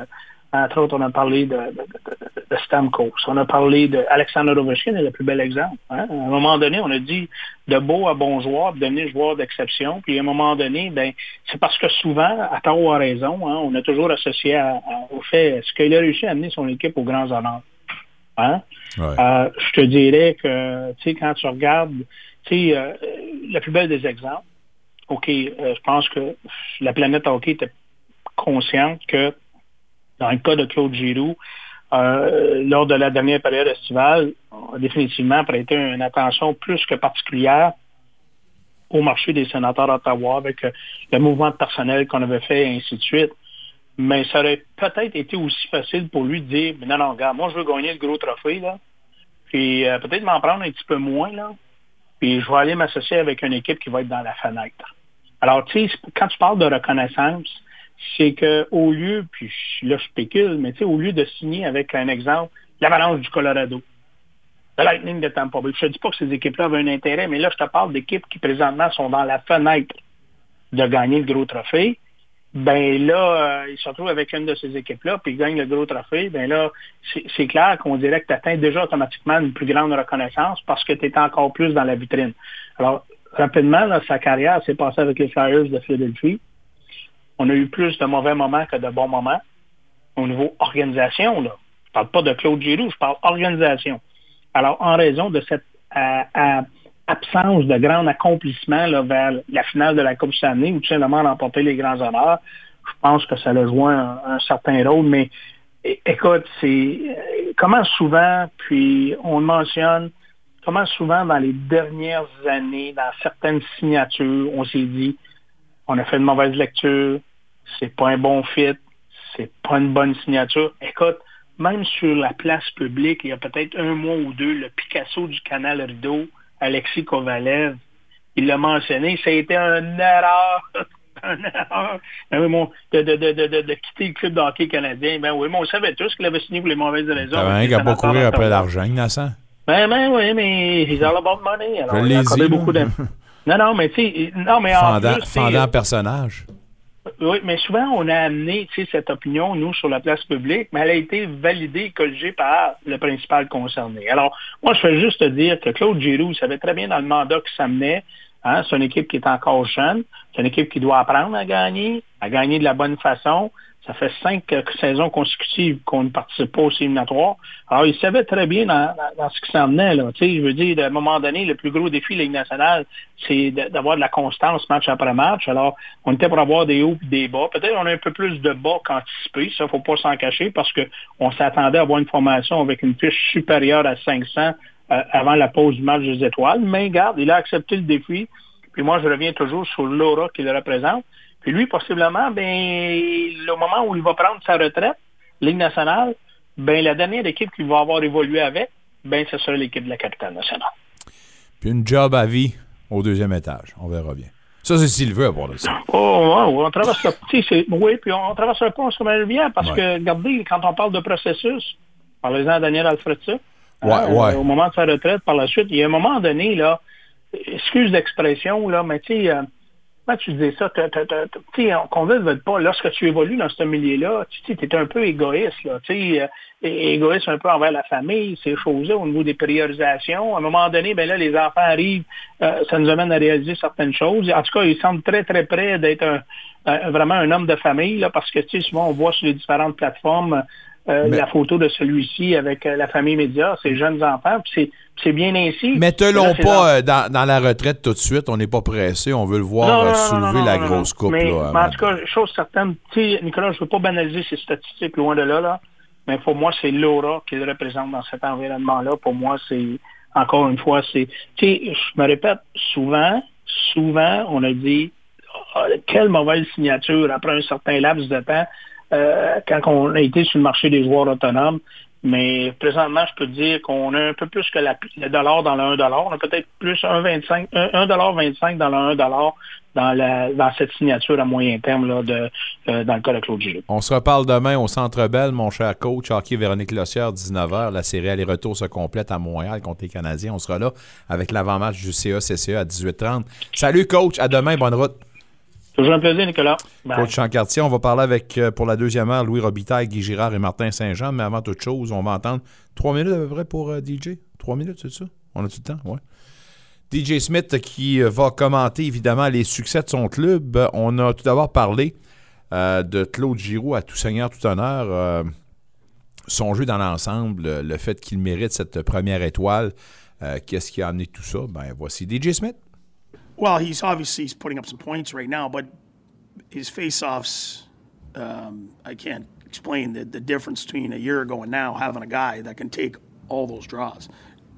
entre autres, on a parlé de, de, de- de Stamkos, on a parlé de Alexander Ovechkin, est le plus bel exemple. hein. À un moment donné, on a dit de beau à bon joueur, de devenir joueur d'exception. Puis à un moment donné, ben, c'est parce que souvent, à tort ou à raison, hein, on a toujours associé à- à- au fait, ce qu'il a réussi à amener son équipe aux grands honneurs. Hein? Ouais. Euh, je te dirais que, tu sais, quand tu regardes, tu sais, euh, le plus bel des exemples, OK, euh, je pense que la planète hockey était consciente que, dans le cas de Claude Giroux, euh, lors de la dernière période estivale, on a définitivement prêté une attention plus que particulière au marché des sénateurs d'Ottawa avec euh, le mouvement de personnel qu'on avait fait et ainsi de suite. Mais ça aurait peut-être été aussi facile pour lui de dire, non, non, regarde, moi je veux gagner le gros trophée, là. Puis peut-être m'en prendre un petit peu moins, là. Puis je vais aller m'associer avec une équipe qui va être dans la fenêtre. Alors, tu sais, quand tu parles de reconnaissance, c'est que au lieu, puis là je spécule, mais tu sais, au lieu de signer avec un exemple, l'Avalanche du Colorado, le Lightning de Tampa Bay. Je ne dis pas que ces équipes-là avaient un intérêt, mais là, je te parle d'équipes qui présentement sont dans la fenêtre de gagner le gros trophée. Ben là, euh, ils se retrouvent avec une de ces équipes-là, puis ils gagnent le gros trophée. Ben là, c'est clair qu'on dirait que tu atteins déjà automatiquement une plus grande reconnaissance parce que tu es encore plus dans la vitrine. Alors, rapidement, là, sa carrière s'est passée avec les Flyers de Philadelphie. On a eu plus de mauvais moments que de bons moments au niveau organisation. Là. Je parle pas de Claude Giroux, je parle organisation. Alors, en raison de cette absence de grand accomplissement là, vers la finale de la Coupe Stanley, ou tout simplement remporter les grands honneurs, je pense que ça a joué un, un certain rôle. Mais écoute, c'est euh, comment souvent, puis on le mentionne, comment souvent dans les dernières années, dans certaines signatures, on s'est dit, on a fait une mauvaise lecture, c'est pas un bon fit, c'est pas une bonne signature. Écoute, même sur la place publique, il y a peut-être un mois ou deux, le Picasso du canal Rideau, Alexis Kovalev, il l'a mentionné, ça a été une erreur, une erreur Ben oui, mon- de, de, de, de, de- de quitter le club de hockey canadien. Ben oui, mais on savait tous qu'il avait signé pour les mauvaises raisons. T'avais qui a pas courir après l'argent, Innocent. Ben, ben oui, mais he's all about money. Alors, Je il a accordé beaucoup de... Non, non, mais tu sais, non, mais en Fendant, plus, tu sais, fendant personnage. oui, mais souvent, on a amené cette opinion, nous, sur la place publique, mais elle a été validée et corrigée par le principal concerné. Alors, moi, je fais juste te dire que Claude Giroux savait très bien dans le mandat qui s'amenait. Hein, c'est une équipe qui est encore jeune. C'est une équipe qui doit apprendre à gagner, à gagner de la bonne façon. Ça fait cinq euh, saisons consécutives qu'on ne participe pas aux éliminatoires. Alors, il savait très bien dans, dans- ce qui s'en venait. Là. Je veux dire, à un moment donné, le plus gros défi de la Ligue nationale, c'est d'avoir de la constance match après match. Alors, on était pour avoir des hauts et des bas. Peut-être on a un peu plus de bas qu'anticipé. Ça, faut pas s'en cacher parce que on s'attendait à avoir une formation avec une fiche supérieure à 500 euh, avant la pause du match des étoiles. Mais garde, il a accepté le défi. Puis moi, je reviens toujours sur l'aura qu'il représente. Puis lui, possiblement, ben, le moment où il va prendre sa retraite, Ligue nationale, ben, la dernière équipe qu'il va avoir évolué avec, ben, ce sera l'équipe de la capitale nationale. Puis une job à vie au deuxième étage. On verra bien. Ça, c'est s'il veut avoir de ça. Oh, ouais, on traverse le oui, puis on, on traverse le pont comme elle vient, parce Ouais. que, regardez, quand on parle de processus, parlez-en à Daniel Alfredson. Ouais, hein, ouais. Au moment de sa retraite, par la suite, il y a un moment donné, là, excuse d'expression, là, mais tu sais, euh, comment tu dis ça, qu'on veut, veut pas, lorsque tu évolues dans ce milieu-là, tu sais, es un peu égoïste, là, tu sais, euh, égoïste un peu envers la famille, ces choses-là, au niveau des priorisations. À un moment donné, ben là, les enfants arrivent, euh, ça nous amène à réaliser certaines choses. En tout cas, il semble très, très près d'être un, un- vraiment un homme de famille, là, parce que, tu sais, souvent, on voit sur les différentes plateformes euh, Mais- la photo de celui-ci avec euh, la famille média, ses jeunes enfants, puis c'est- c'est bien ainsi. Là, c'est pas dans- euh, dans, la retraite tout de suite. On n'est pas pressé. On veut le voir euh, soulever la grosse coupe. Mais, là, mais en tout cas, chose certaine, Nicolas, je ne veux pas banaliser ces statistiques loin de là, là. Mais pour moi, c'est l'aura qu'il représente dans cet environnement-là. Pour moi, c'est encore une fois, c'est. Tu sais, je me répète, souvent, souvent, on a dit ah, quelle mauvaise signature après un certain laps de temps euh, quand on a été sur le marché des joueurs autonomes. Mais présentement, je peux dire qu'on a un peu plus que le dollar dans le 1 dollar. On a peut-être plus 1,25 1,25 dans le 1 dollar dans, la, dans cette signature à moyen terme là, de, euh, dans le cas de Claude Giroux. On se reparle demain au Centre Bell, mon cher coach, hockey Véronique Lossière, 19h. La série aller-retour se complète à Montréal contre les Canadiens. On sera là avec l'avant-match du CA-CCE à 18h30. Salut coach, à demain, bonne route. Toujours un plaisir, Nicolas. Coach Chancartier, on va parler avec, euh, pour la deuxième heure, Louis Robitaille, Guy Girard et Martin Saint-Jean. Mais avant toute chose, on va entendre trois minutes à peu près pour euh, DJ. Trois minutes, c'est ça? On a tout le temps? Ouais. DJ Smith qui euh, va commenter évidemment les succès de son club. On a tout d'abord parlé de Claude Giroux à tout seigneur, tout honneur. son jeu dans l'ensemble, le fait qu'il mérite cette première étoile. Qu'est-ce qui a amené tout ça? Ben voici DJ Smith. Well, he's obviously he's putting up some points right now, but his faceoffs, um, I can't explain the, the difference between a year ago and now having a guy that can take all those draws.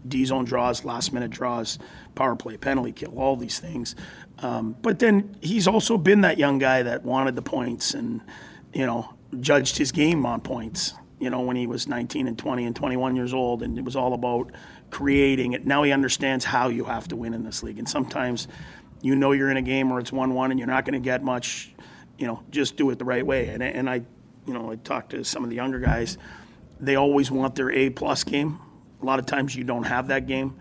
D zone draws, last minute draws, power play, penalty kill, all these things. Um, but then he's also been that young guy that wanted the points and, you know, judged his game on points, you know, when he was 19 and 20 and 21 years old. And it was all about creating it. Now he understands how you have to win in this league. And sometimes you know you're in a game where it's 1 1 and you're not going to get much, you know, just do it the right way. And, and I, you know, I talked to some of the younger guys. They always want their A plus game. A lot of times you don't have that game.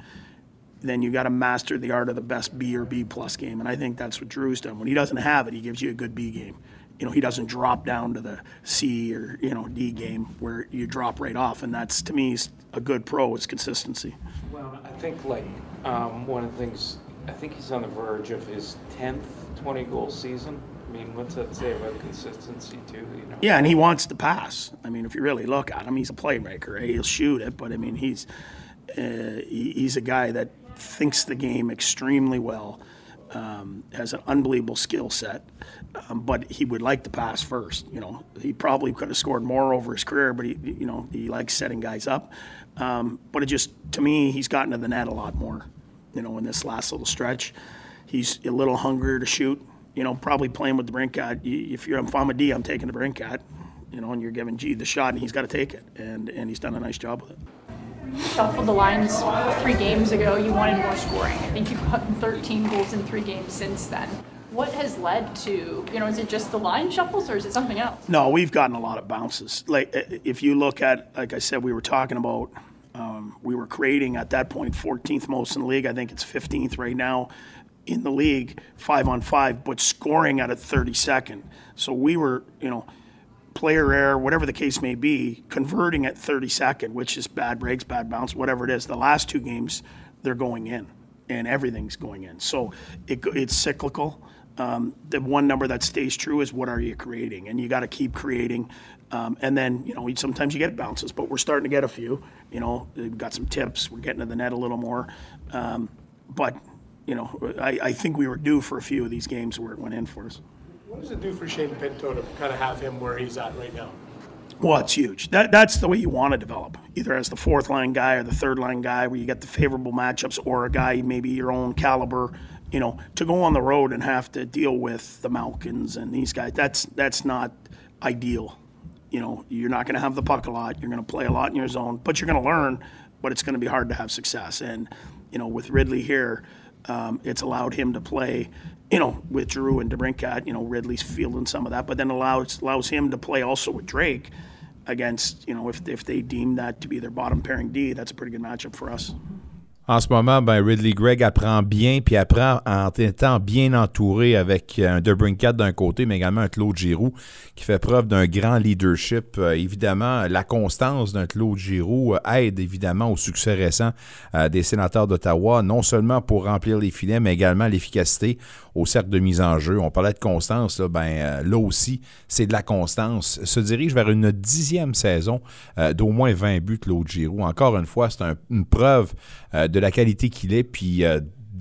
Then you got to master the art of the best B or B plus game. And I think that's what Drew's done. When he doesn't have it, he gives you a good B game. You know, he doesn't drop down to the C or, you know, D game where you drop right off. And that's, to me, a good pro. is consistency. Well, I think, like, um, one of the things I think he's on the verge of his 10th 20 goal season. I mean, what's that say about consistency, too? You know? Yeah, and he wants to pass. I mean, if you really look at him, he's a playmaker. Eh? He'll shoot it, but I mean, he's uh, he's a guy that thinks the game extremely well, um, has an unbelievable skill set, um, but he would like to pass first. You know, he probably could have scored more over his career, but he, you know, he likes setting guys up. Um, but it just, to me, he's gotten to the net a lot more you know, in this last little stretch. He's a little hungrier to shoot. You know, probably playing with the Brinkat. If you're if I'm a D, I'm taking the Brinkat. You know, and you're giving G the shot, and he's got to take it, and and he's done a nice job with it. Shuffled the lines three games ago. You wanted more scoring. I think you've put 13 goals in three games since then. What has led to, you know, is it just the line shuffles or is it something else? No, we've gotten a lot of bounces. Like, if you look at, like I said, we were talking about um, we were creating at that point 14th most in the league. I think it's 15th right now in the league, five on five, but scoring at a 32nd. So we were, you know, player error, whatever the case may be, converting at 32nd, which is bad breaks, bad bounce, whatever it is. The last two games, they're going in, and everything's going in. So it, it's cyclical. Um, the one number that stays true is what are you creating, and you got to keep creating. Um, and then you know sometimes you get bounces, but we're starting to get a few. You know, we've got some tips. We're getting to the net a little more, um, but you know, I, I, think we were due for a few of these games where it went in for us. What does it do for Shane Pinto to kind of have him where he's at right now? Well, it's huge. That, that's the way you want to develop, either as the fourth line guy or the third line guy, where you get the favorable matchups, or a guy maybe your own caliber you know, to go on the road and have to deal with the Malkins and these guys, that's that's not ideal. You know, you're not going to have the puck a lot. You're going to play a lot in your zone, but you're going to learn. But it's going to be hard to have success. And you know, with Ridley here, um, it's allowed him to play. You know, with Drew and DeBrincat, you know, Ridley's fielding some of that, but then allows allows him to play also with Drake against, you know, if if they deem that to be their bottom pairing D, that's a pretty good matchup for us. En ce moment, ben, Ridley Gregg apprend bien, puis apprend en étant bien entouré avec un Debrincat d'un côté, mais également un Claude Giroux qui fait preuve d'un grand leadership. Euh, évidemment, la constance d'un Claude Giroux euh, aide évidemment au succès récent euh, des sénateurs d'Ottawa, non seulement pour remplir les filets, mais également l'efficacité au cercle de mise en jeu. On parlait de constance, là, ben, là aussi, c'est de la constance. Se dirige vers une dixième saison d'au moins 20 buts, Claude Giroux. Encore une fois, c'est une preuve de la qualité qu'il est. Puis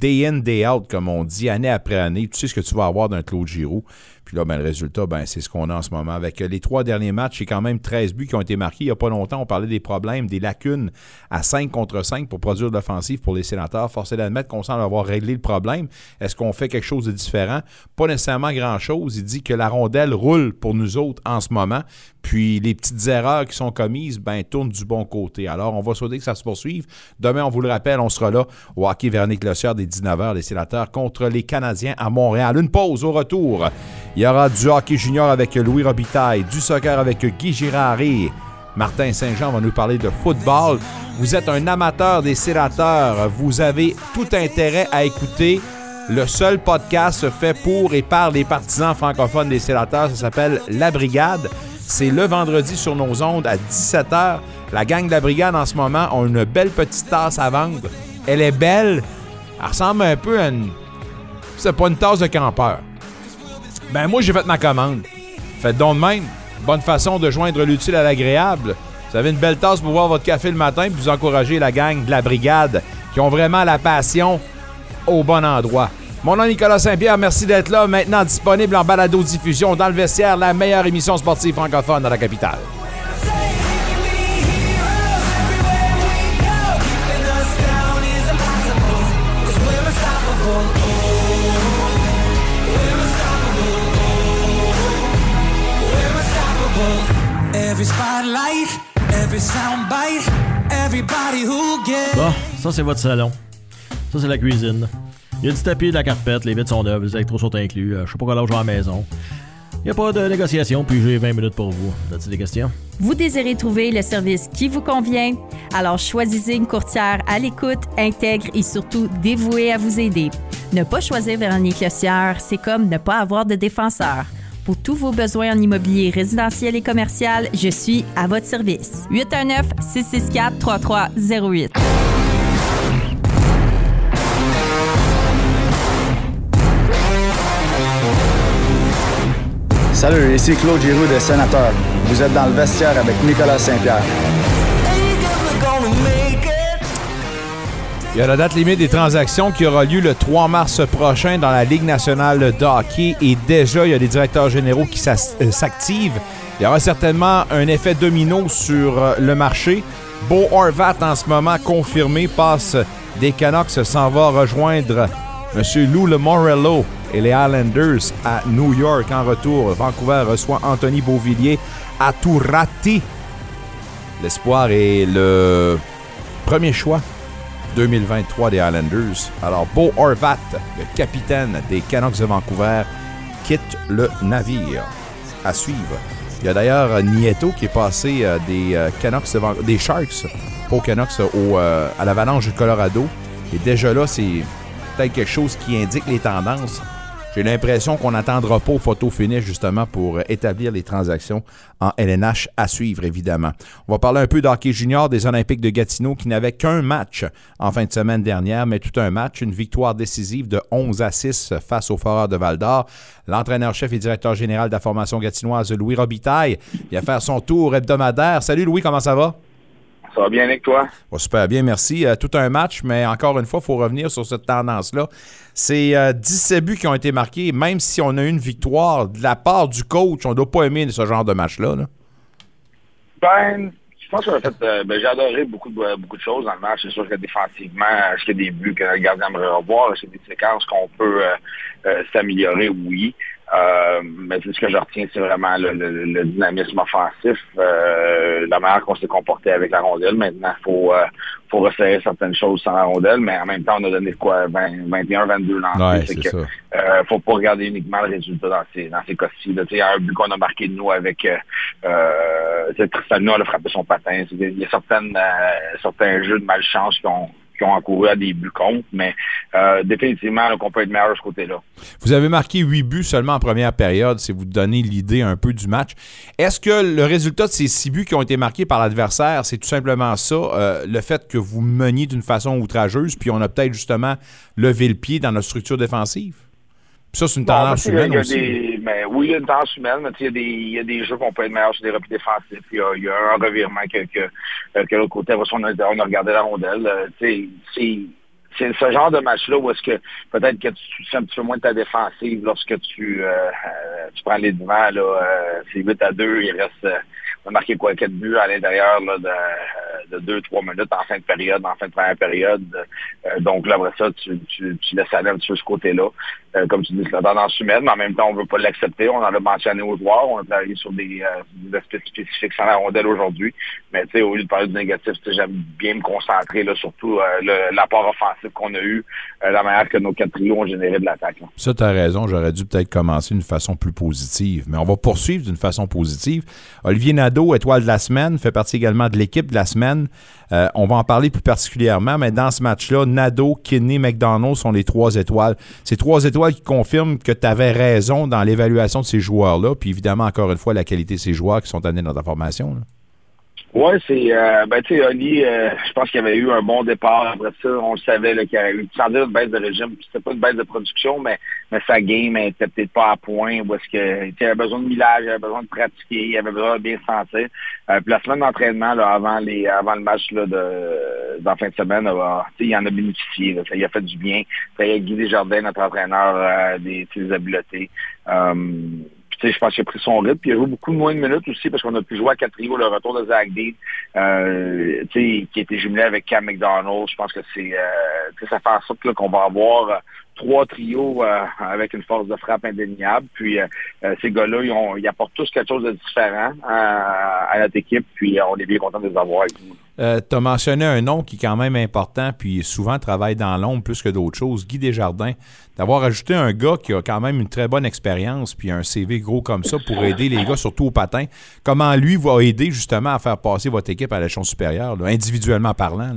day in, day out, comme on dit, année après année, tu sais ce que tu vas avoir d'un Claude Giroux. Puis là, ben, le résultat, ben, c'est ce qu'on a en ce moment. Avec les trois derniers matchs, c'est quand même 13 buts qui ont été marqués. Il n'y a pas longtemps, on parlait des problèmes, des lacunes à 5 contre 5 pour produire de l'offensive pour les sénateurs. Forcé d'admettre qu'on semble avoir réglé le problème. Est-ce qu'on fait quelque chose de différent? Pas nécessairement grand-chose. Il dit que la rondelle roule pour nous autres en ce moment. Puis les petites erreurs qui sont commises, ben, tournent du bon côté. Alors, on va souhaiter que ça se poursuive. Demain, on vous le rappelle, on sera là au hockey Véronique Le des 19h, les sénateurs contre les Canadiens à Montréal. Une pause au retour. Il y aura du hockey junior avec Louis Robitaille, du soccer avec Guy Girard et Martin Saint-Jean va nous parler de football. Vous êtes un amateur des sénateurs. Vous avez tout intérêt à écouter le seul podcast fait pour et par les partisans francophones des sénateurs. Ça s'appelle La Brigade. C'est le vendredi sur nos ondes à 17h. La gang de la Brigade en ce moment a une belle petite tasse à vendre. Elle est belle. Elle ressemble un peu à une. C'est pas une tasse de campeur. Ben, moi, j'ai fait ma commande. Faites donc de même. Bonne façon de joindre l'utile à l'agréable. Vous avez une belle tasse pour boire votre café le matin puis vous encourager la gang de la Brigade qui ont vraiment la passion au bon endroit. Mon nom est Nicolas Saint-Pierre, merci d'être là. Maintenant disponible en balado-diffusion dans le vestiaire, la meilleure émission sportive francophone dans la capitale. Bon, ça c'est votre salon. Ça c'est la cuisine. Il y a du tapis, de la carpette, les vitres sont neuves, les électros sont inclus. Euh, je sais pas quoi vais à la maison. Il n'y a pas de négociation, puis j'ai 20 minutes pour vous. As-tu des questions? Vous désirez trouver le service qui vous convient? Alors choisissez une courtière à l'écoute, intègre et surtout dévouée à vous aider. Ne pas choisir Véronique Lecière, c'est comme ne pas avoir de défenseur. Pour tous vos besoins en immobilier résidentiel et commercial, je suis à votre service. 819-664-3308. Salut, ici Claude Giroux de Sénateur. Vous êtes dans le vestiaire avec Nicolas Saint-Pierre. Il y a la date limite des transactions qui aura lieu le 3 mars prochain dans la Ligue nationale de hockey et déjà, il y a des directeurs généraux qui euh, s'activent. Il y aura certainement un effet domino sur euh, le marché. Beau Horvat, en ce moment confirmé, passe des Canucks, s'en va rejoindre M. Lou Morello et les Islanders à New York. En retour, Vancouver reçoit Anthony Beauvillier à Tourati. L'espoir est le premier choix 2023 des Islanders. Alors, Beau Horvat, le capitaine des Canucks de Vancouver, quitte le navire. À suivre. Il y a d'ailleurs Nieto qui est passé euh, des euh, Canucks des Sharks pour Canucks euh, à l'Avalanche du Colorado. Et déjà là, c'est quelque chose qui indique les tendances. J'ai l'impression qu'on n'attendra pas au photo finish justement pour établir les transactions en LNH à suivre, évidemment. On va parler un peu d'hockey junior des Olympiques de Gatineau qui n'avaient qu'un match en fin de semaine dernière, mais tout un match, une victoire décisive de 11 à 6 face aux Foreurs de Val-d'Or. L'entraîneur-chef et directeur général de la formation gatinoise, Louis Robitaille, vient faire son tour hebdomadaire. Salut Louis, comment ça va? Ça va bien avec toi? super bien, merci. Euh, tout un match, mais encore une fois, il faut revenir sur cette tendance-là. C'est 17 euh, buts qui ont été marqués, même si on a eu une victoire de la part du coach. On ne doit pas aimer ce genre de match-là. Ben, je pense que euh, ben, j'ai adoré beaucoup de, beaucoup de choses dans le match. C'est sûr que défensivement, est-ce qu'il y a des buts que le gardien aimerait revoir? Est-ce qu'il y a des séquences qu'on peut s'améliorer? Oui. Euh, mais ce que je retiens, c'est vraiment le, dynamisme offensif, euh, la manière qu'on s'est comporté avec la rondelle. Maintenant, il faut, euh, faut resserrer certaines choses sans la rondelle, mais en même temps, on a donné quoi, 20, 21, 22 lancers. c'est que, euh, faut pas regarder uniquement le résultat dans ces, dans ces cas-ci. Il y a un but qu'on a marqué de nous avec euh, Tristan a frappé son patin. Il y a certaines, certains jeux de malchance qui ont qui ont encouru à des buts contre, mais euh, définitivement, on peut être meilleur de ce côté-là. Vous avez marqué huit buts seulement en première période, si vous donnez l'idée un peu du match. Est-ce que le résultat de ces six buts qui ont été marqués par l'adversaire, c'est tout simplement ça, euh, le fait que vous meniez d'une façon outrageuse, puis on a peut-être justement levé le pied dans notre structure défensive? ça, c'est une tendance humaine aussi. Mais oui, il y a une tendance humaine, mais il y, a des, il y a des jeux qu'on peut être meilleur sur des replis défensifs. Il y a, y a un revirement que, que, que l'autre côté, on a, on a regardé la rondelle. Euh, c'est c'est ce genre de match-là où est-ce que peut-être que tu fais un petit peu moins de ta défensive lorsque tu, tu prends les devants. Là, c'est 8 à 2, il reste a marqué quoi, quatre buts à l'intérieur de, de deux, trois minutes en fin de période, en fin de première période. Euh, donc là, après ça, tu, tu, tu laisses aller un petit peu ce côté-là. Euh, comme tu dis, c'est la tendance humaine, mais en même temps, on ne veut pas l'accepter. On en a mentionné aux joueurs. On a travaillé sur des, euh, des aspects spécifiques sans la rondelle aujourd'hui. Mais tu sais, au lieu de parler du négatif, j'aime bien me concentrer là, surtout l'apport offensif qu'on a eu, la manière que nos quatre trios ont généré de l'attaque. Ça, tu as raison. J'aurais dû peut-être commencer d'une façon plus positive. Mais on va poursuivre d'une façon positive. Olivier Nadeau, étoile de la semaine, fait partie également de l'équipe de la semaine. Euh, on va en parler plus particulièrement, mais dans ce match-là, Nadeau, Kinney, McDonald sont les trois étoiles. Ces trois étoiles qui confirment que tu avais raison dans l'évaluation de ces joueurs-là, puis évidemment, encore une fois, la qualité de ces joueurs qui sont amenés dans ta formation. Oui, c'est euh, ben tu sais, Oli, euh, je pense qu'il y avait eu un bon départ après ça. On le savait qu'il y avait eu une baisse de régime. C'était pas une baisse de production, mais, mais sa game était peut-être pas à point où est-ce que il avait besoin de millage, il avait besoin de pratiquer, il avait besoin de bien se sentir. Euh, puis la semaine d'entraînement, là, avant les avant le match là, de fin de semaine, là, il en a bénéficié. Là, ça il a fait du bien. Ça a Guy Desjardins, notre entraîneur euh, des, des habiletés je pense qu'il a pris son rythme. Puis il a joué beaucoup moins de minutes aussi parce qu'on a pu jouer à quatre le retour de Zach Dean, euh, qui était jumelé avec Cam McDonald. Je pense que c'est euh, ça fait en sorte qu'on va avoir trois trios euh, avec une force de frappe indéniable. Puis euh, euh, ces gars-là, ils, apportent tous quelque chose de différent à notre équipe. Puis on est bien content de les avoir avec nous. tu as mentionné un nom qui est quand même important, puis souvent travaille dans l'ombre plus que d'autres choses, Guy Desjardins. D'avoir ajouté un gars qui a quand même une très bonne expérience, puis un CV gros comme ça pour aider les gars, surtout au patin. Comment lui va aider justement à faire passer votre équipe à l'échelon supérieur, individuellement parlant?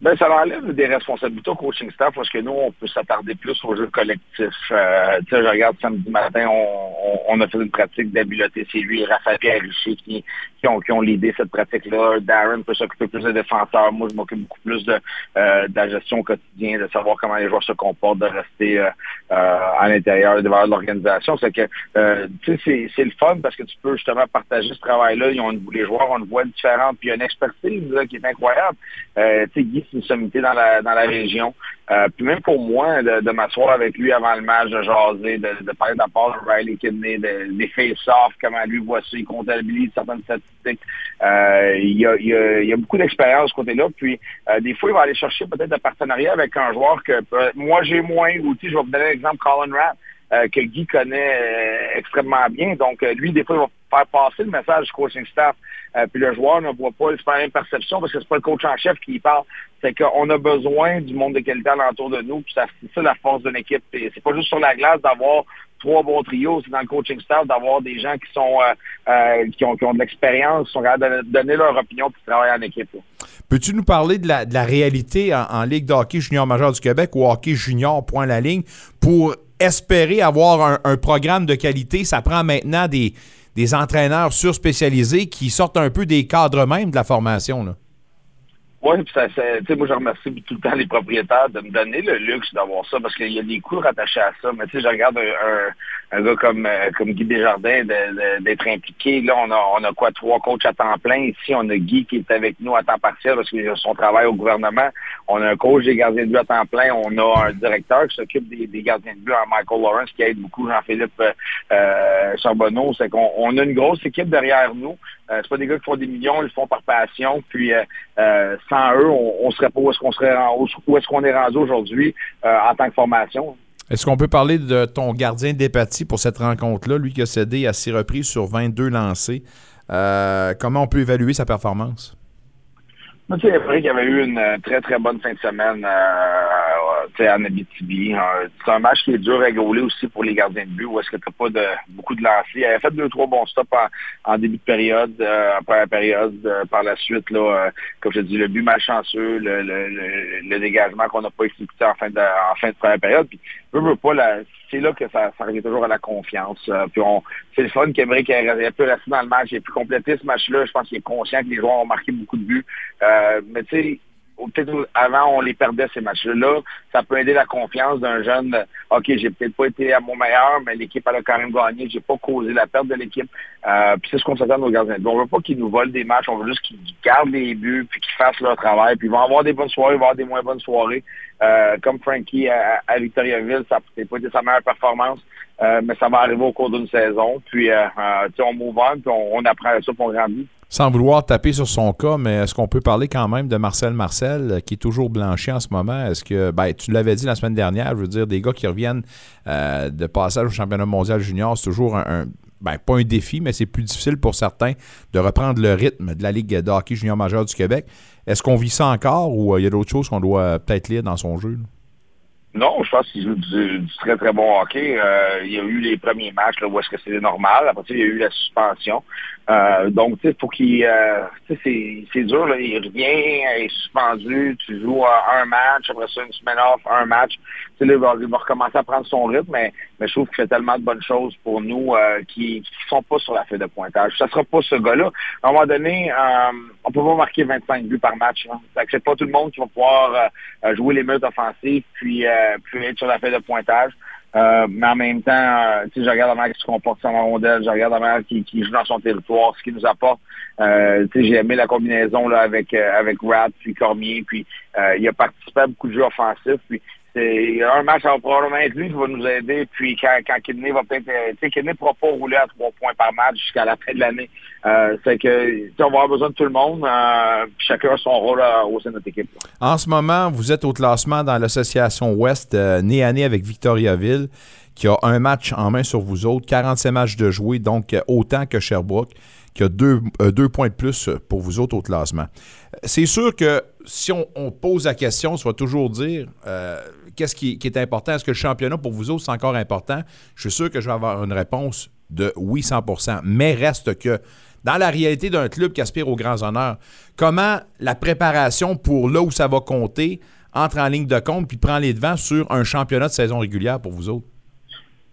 Ben, ça enlève des responsabilités au coaching staff parce que nous, on peut s'attarder plus au jeu collectif. Euh, je regarde samedi matin, on, on, a fait une pratique d'habileté. C'est lui et Raphaël Richer qui, qui ont, qui ont l'idée cette pratique-là. Darren peut s'occuper plus des défenseurs. Moi, je m'occupe beaucoup plus de, euh, de la gestion quotidienne, de savoir comment les joueurs se comportent, de rester euh, euh à l'intérieur et devant l'organisation. C'est que, euh, tu sais, c'est le fun parce que tu peux justement partager ce travail-là. Ils ont les joueurs ont une voix différente, puis une expertise là, qui est incroyable. Euh, une sommité dans la, dans la région. Euh, puis même pour moi, de, m'asseoir avec lui avant le match, de jaser, de, de parler d'apport de Riley Kidney, de, des face-off, comment lui voit ça, il comptabilise certaines statistiques. Euh, il, y a, il, y a, il y a beaucoup d'expérience de ce côté-là. Puis euh, des fois, il va aller chercher peut-être un partenariat avec un joueur que moi j'ai moins, ou je vais vous donner l'exemple Colin Rapp. Que Guy connaît extrêmement bien. Donc, lui, des fois, il va faire passer le message du coaching staff. Euh, puis le joueur ne voit pas faire une perception parce que c'est pas le coach en chef qui parle. C'est qu'on a besoin du monde de qualité alentour de nous. Puis c'est ça la force d'une équipe. C'est pas juste sur la glace d'avoir trois bons trios, c'est dans le coaching staff d'avoir des gens qui sont euh, euh, qui, ont, qui ont de l'expérience, qui sont capables de donner leur opinion puis travailler en équipe. Peux-tu nous parler de la, de la réalité en, Ligue de hockey junior majeur du Québec ou hockey junior point la ligne pour espérer avoir un, programme de qualité? Ça prend maintenant des, des entraîneurs surspécialisés qui sortent un peu des cadres même de la formation. Là. Oui, puis ça, moi je remercie tout le temps les propriétaires de me donner le luxe d'avoir ça parce qu'il y a des coûts rattachés à ça. Mais tu sais, je regarde un, gars comme euh, comme Guy Desjardins d'être impliqué. Là, on a on a quoi trois coachs à temps plein. Ici, on a Guy qui est avec nous à temps partiel parce qu'il a son travail au gouvernement. On a un coach des gardiens de but à temps plein. On a un directeur qui s'occupe des, gardiens de but, un Michael Lawrence qui aide beaucoup Jean-Philippe euh, euh Charbonneau. C'est qu'on on a une grosse équipe derrière nous. Euh, c'est pas des gars qui font des millions, ils le font par passion. Puis euh, euh, sans eux, on, on serait pas où est-ce qu'on serait où est-ce qu'on est rendu aujourd'hui en tant que formation. Est-ce qu'on peut parler de ton gardien d'épathie pour cette rencontre-là, lui qui a cédé à six reprises sur 22 lancés? comment on peut évaluer sa performance? Tu sais, qu'il y avait eu une très, très bonne fin de semaine en Abitibi. c'est un match qui est dur à gauler aussi pour les gardiens de but, où est-ce que tu pas de, beaucoup de lancers. Il avait fait deux, trois bons stops en, début de période, euh, en première période. Euh, par la suite, là, euh, comme je te dis, le but malchanceux, le, le, le, dégagement qu'on n'a pas exécuté en fin de, en fin de première période. Puis, veux, pas, c'est là que ça, revient toujours à la confiance. puis on, c'est le fun qu'Emeric ait pu rester dans le match. Il a pu compléter ce match-là. Je pense qu'il est conscient que les joueurs ont marqué beaucoup de buts. mais tu sais, peut-être avant, on les perdait ces matchs-là. Ça peut aider la confiance d'un jeune. OK, j'ai peut-être pas été à mon meilleur, mais l'équipe a quand même gagné. J'ai pas causé la perte de l'équipe. Euh, puis c'est ce qu'on s'attend nos gardiens. On veut pas qu'ils nous volent des matchs. On veut juste qu'ils gardent les buts, puis qu'ils fassent leur travail. Puis ils vont avoir des bonnes soirées, avoir des moins bonnes soirées. Euh, comme Frankie à, Victoriaville, ça n'a pas été sa meilleure performance. Euh, mais ça va arriver au cours d'une saison. Puis, euh, euh, on move on, puis on, apprend ça, puis on grandit. Sans vouloir taper sur son cas, mais est-ce qu'on peut parler quand même de Marcel Marcel, qui est toujours blanchi en ce moment? Est-ce que, ben, tu l'avais dit la semaine dernière, je veux dire, des gars qui reviennent de passage au championnat mondial junior, c'est toujours un, ben, pas un défi, mais c'est plus difficile pour certains de reprendre le rythme de la Ligue de hockey junior majeur du Québec. Est-ce qu'on vit ça encore ou il y a d'autres choses qu'on doit peut-être lire dans son jeu? Non, je pense qu'il joue du, très, très bon hockey. Euh, il y a eu les premiers matchs là, où est-ce que c'est normal. Après, il y a eu la suspension. Euh, donc, tu sais, faut qu'il... Euh, c'est, dur, là. il revient, il est suspendu, tu joues un match, après ça, une semaine off, un match. Tu sais, il va, recommencer à prendre son rythme, mais, mais je trouve qu'il fait tellement de bonnes choses pour nous euh, qui ne sont pas sur la feuille de pointage. Ça sera pas ce gars-là. À un moment donné, euh, on peut pas marquer 25 buts par match. Hein. C'est pas tout le monde qui va pouvoir euh, jouer les meutes offensives puis, être sur la feuille de pointage. Euh, mais en même temps, euh, je regarde la manière qui se comporte sur la rondelle, je regarde la manière qui, qui joue dans son territoire, ce qu'il nous apporte. Euh, j'ai aimé la combinaison là, avec euh, avec Rat puis Cormier, puis il a participé à beaucoup de jeux offensifs. C'est un match, ça va probablement être lui qui va nous aider. Puis quand, quand Kidney va peut-être... Tu sais, Kidney ne pourra pas rouler à trois points par match jusqu'à la fin de l'année. Euh, c'est que on va avoir besoin de tout le monde. Euh, puis chacun a son rôle euh, au sein de notre équipe. En ce moment, vous êtes au classement dans l'association Ouest, euh, nez à nez avec Victoriaville, qui a un match en main sur vous autres, 47 matchs de jouer, donc autant que Sherbrooke qui a deux, deux, points de plus pour vous autres au classement. C'est sûr que si on, pose la question, ça va toujours dire qu'est-ce qui, est important? Est-ce que le championnat pour vous autres, c'est encore important? Je suis sûr que je vais avoir une réponse de oui 100% Mais reste que dans la réalité d'un club qui aspire aux grands honneurs, comment la préparation pour là où ça va compter entre en ligne de compte puis prend les devants sur un championnat de saison régulière pour vous autres?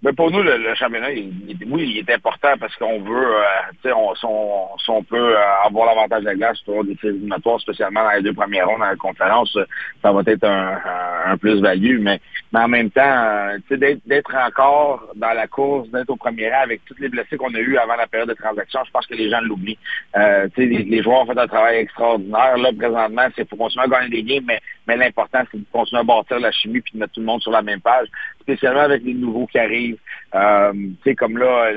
Mais pour nous, le, championnat, oui, il est important parce qu'on veut, euh, on, si, on, peut euh, avoir l'avantage de la glace sur des éliminatoires, spécialement dans les deux premières rondes dans la conférence, ça va être un, plus-value. Mais, mais en même temps, euh, d'être encore dans la course, d'être au premier rang avec toutes les blessés qu'on a eues avant la période de transaction, je pense que les gens l'oublient. Les, joueurs ont fait un travail extraordinaire. Là, présentement, c'est pour continuer à gagner des games, mais, mais l'important, c'est de continuer à bâtir la chimie puis de mettre tout le monde sur la même page, spécialement avec les nouveaux qui arrivent euh, tu sais, comme là,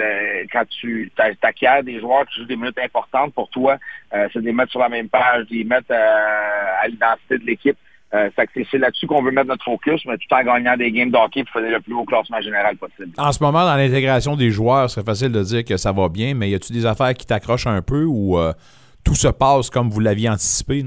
quand tu t'acquiers des joueurs qui jouent des minutes importantes pour toi, euh, c'est de les mettre sur la même page, de les mettre euh, à l'identité de l'équipe. Euh, c'est là-dessus qu'on veut mettre notre focus, mais tout en gagnant des games d'hockey pour faire le plus haut classement général possible. En ce moment, dans l'intégration des joueurs, c'est facile de dire que ça va bien, mais y a-tu des affaires qui t'accrochent un peu ou tout se passe comme vous l'aviez anticipé?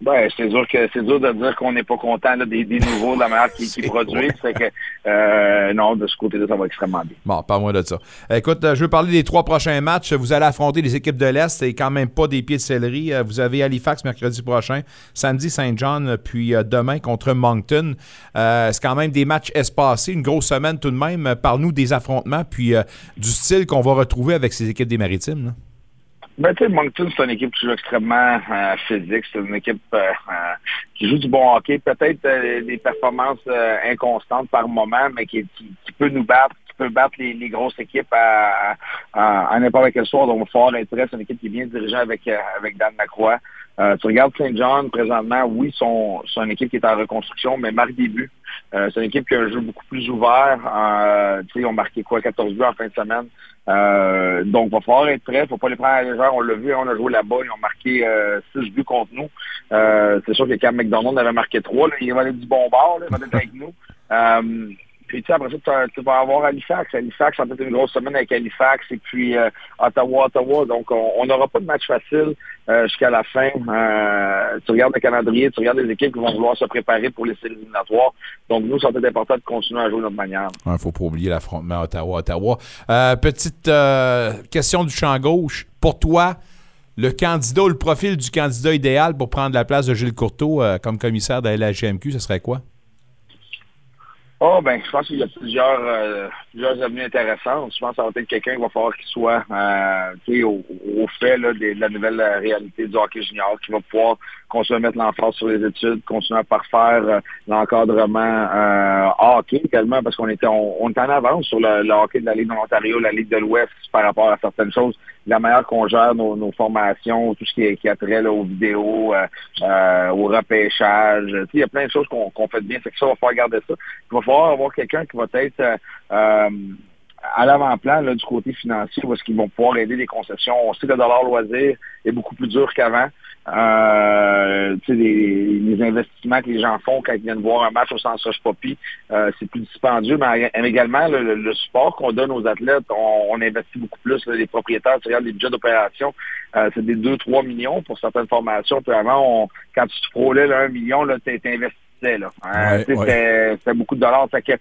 Ben, c'est dur que c'est dur de dire qu'on n'est pas content des, nouveaux, de la manière qu'ils produisent. C'est que euh, non, de ce côté-là, ça va extrêmement bien. Bon, pas moi de ça. Écoute, euh, je veux parler des trois prochains matchs. Vous allez affronter les équipes de l'Est. C'est quand même pas des pieds de céleri. Euh, vous avez Halifax mercredi prochain, samedi Saint John, puis demain contre Moncton. c'est quand même des matchs espacés, une grosse semaine tout de même. Parle-nous des affrontements, puis du style qu'on va retrouver avec ces équipes des Maritimes. Ben, tu sais, Moncton, c'est une équipe qui joue extrêmement euh, physique. C'est une équipe euh, euh, qui joue du bon hockey. Peut-être des performances inconstantes par moment, mais qui, peut nous battre, qui peut battre les, grosses équipes à, à, n'importe quel soir. Donc, fort intérêt. C'est une équipe qui est bien dirigée avec, avec Dan Lacroix. Tu regardes Saint John présentement, oui, c'est une équipe qui est en reconstruction, mais marque des buts. c'est une équipe qui a un jeu beaucoup plus ouvert. ils ont marqué quoi, 14 buts en fin de semaine. Euh, donc, il va falloir être prêt. Il ne faut pas les prendre à. On l'a vu, on a joué là-bas. Ils ont marqué euh, 6 buts contre nous. Euh, c'est sûr que Cam McDonald avait marqué 3. Là, il va aller du bon bord. Là, il va être avec nous. Euh, puis après ça, tu vas avoir Halifax. Halifax, ça va être une grosse semaine avec Halifax et puis euh, Ottawa, Ottawa. Donc, on n'aura pas de match facile euh, jusqu'à la fin. Euh, tu regardes le calendrier, tu regardes les équipes qui vont vouloir se préparer pour les séries éliminatoires. Donc, nous, ça va être important de continuer à jouer de notre manière. Il ne faut pas oublier l'affrontement Ottawa-Ottawa. petite question du champ gauche. Pour toi, le candidat ou le profil du candidat idéal pour prendre la place de Gilles Courteau comme commissaire de la LHGMQ, ce serait quoi? Oh ben, je pense qu'il y a plusieurs, euh, plusieurs avenues intéressantes. Je pense que ça va être quelqu'un qui va falloir qu'il soit euh, au, au fait là, de, de la nouvelle euh, réalité du hockey junior, qui va pouvoir continuer à mettre l'emphase sur les études, continuer à parfaire euh, l'encadrement euh, hockey tellement parce qu'on était on, on en avance sur le, le hockey de la Ligue de l'Ontario, la Ligue de l'Ouest par rapport à certaines choses. La manière qu'on gère nos, nos formations, tout ce qui, est, qui a trait là, aux vidéos, euh, euh, au repêchage. Il y a plein de choses qu'on qu'on fait de bien. C'est que ça, il va falloir garder ça. Avoir quelqu'un qui va être euh, euh, à l'avant-plan du côté financier, est-ce qu'ils vont pouvoir aider les concessions. On sait que le dollar loisir est beaucoup plus dur qu'avant. Euh, les, les investissements que les gens font quand ils viennent voir un match au Centre Roche Poppy, euh, c'est plus dispendieux, mais également le, le- le support qu'on donne aux athlètes, on, investit beaucoup plus. les propriétaires, tu regardes les budgets d'opération, c'est des 2-3 millions pour certaines formations. Puis avant, quand tu te frôlais là, un million, là, tu Là. Hein, Ouais, ouais. C'était c'était beaucoup de dollars. Fait que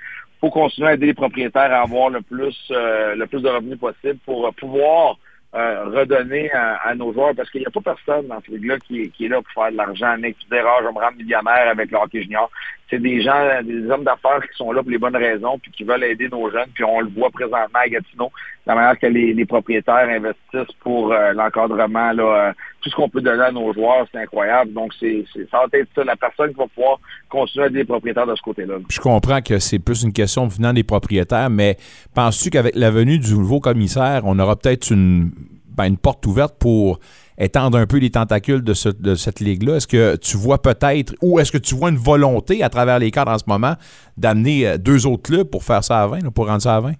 faut continuer à aider les propriétaires à avoir le plus euh, le plus de revenus possible pour euh, pouvoir euh, redonner à, à nos joueurs parce qu'il n'y a pas personne dans ce ligue-là qui, est- qui est là pour faire de l'argent, Nick, puis dire, ah, je vais me rendre millionnaire avec le hockey junior. C'est des gens, des hommes d'affaires qui sont là pour les bonnes raisons puis qui veulent aider nos jeunes. Puis on le voit présentement à Gatineau, la manière que les, propriétaires investissent pour euh, l'encadrement, là, euh, tout ce qu'on peut donner à nos joueurs, c'est incroyable. Donc, c'est, c'est- ça va être ça, la personne qui va pouvoir continuer à aider les propriétaires de ce côté-là. Je comprends que c'est plus une question venant des propriétaires, mais penses-tu qu'avec la venue du nouveau commissaire, on aura peut-être une, ben, une porte ouverte pour étendre un peu les tentacules de, ce- de cette ligue-là? Est-ce que tu vois peut-être, ou est-ce que tu vois une volonté à travers les cadres en ce moment d'amener euh, deux autres clubs pour faire ça à 20, là, pour rendre ça à 20?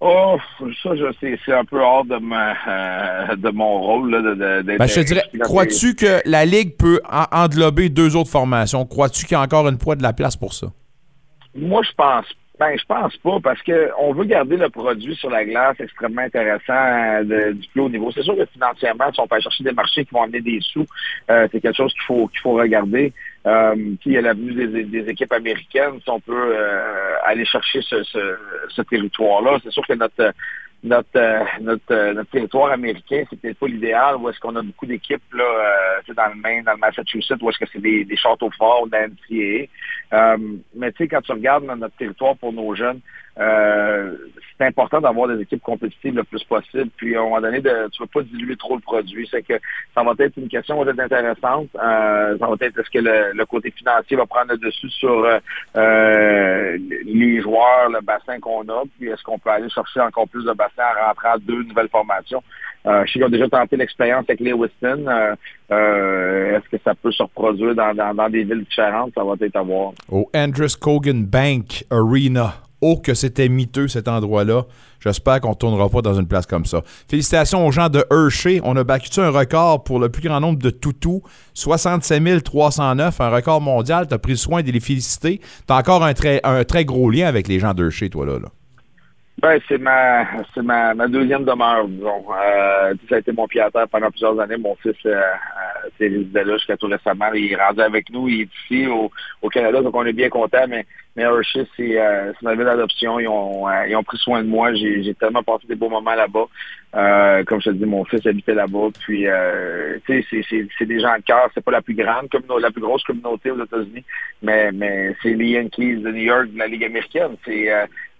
Oh, ça, je sais, c'est un peu hors de, ma, euh, de mon rôle. Là, de, de- d'être- Ben, je te dirais, crois-tu que la Ligue peut en- englober deux autres formations? Crois-tu qu'il y a encore une fois de la place pour ça? Moi, je pense ben, je pense pas parce que on veut garder le produit sur la glace extrêmement intéressant euh, du plus haut niveau. C'est sûr que financièrement, si on peut aller chercher des marchés qui vont amener des sous, euh, c'est quelque chose qu'il faut qu'il faut regarder. Euh, puis il y a l'avenue des, des équipes américaines, si on peut euh, aller chercher ce, ce, territoire-là. C'est sûr que notre notre notre, territoire américain, c'est peut-être pas l'idéal, où est-ce qu'on a beaucoup d'équipes là, dans le Maine, dans le Massachusetts, où est-ce que c'est des, châteaux forts la NCAA. Euh, mais tu sais, quand tu regardes dans notre territoire pour nos jeunes, euh, c'est important d'avoir des équipes compétitives le plus possible. Puis à un moment donné, de, tu veux pas diluer trop le produit. C'est que ça va être une question intéressante. Euh, ça va être est-ce que le, le côté financier va prendre le dessus sur euh, euh, les joueurs, le bassin qu'on a, puis est-ce qu'on peut aller chercher encore plus de bassins en rentrant deux nouvelles formations? Euh, je sais qu'ils ont déjà tenté l'expérience avec les Weston. Euh, euh, est-ce que ça peut se reproduire dans, des villes différentes? Ça va être à voir. Au Andrews Cogan Bank Arena. Oh, que c'était miteux cet endroit-là. J'espère qu'on ne tournera pas dans une place comme ça. Félicitations aux gens de Hershey. On a battu un record pour le plus grand nombre de toutous. 67 309, un record mondial. Tu as pris soin de les féliciter. Tu as encore un très, gros lien avec les gens d'Hershey, toi, là. Ben, c'est ma c'est ma, ma deuxième demeure, disons. Euh, ça a été mon pied pendant plusieurs années. Mon fils euh, euh, résidait là jusqu'à tout récemment. Il est rendu avec nous, il est ici au, au Canada, donc on est bien content, mais, mais Hershey, c'est euh, ma ville d'adoption. Ils ont euh, ils ont pris soin de moi. J'ai tellement passé des beaux moments là-bas. Euh, comme je te dis, mon fils habitait là-bas. Puis euh, tu sais, c'est des gens de cœur. C'est pas la plus grande communauté, la plus grosse communauté aux États-Unis, mais mais c'est les Yankees de New York, de la Ligue américaine. C'est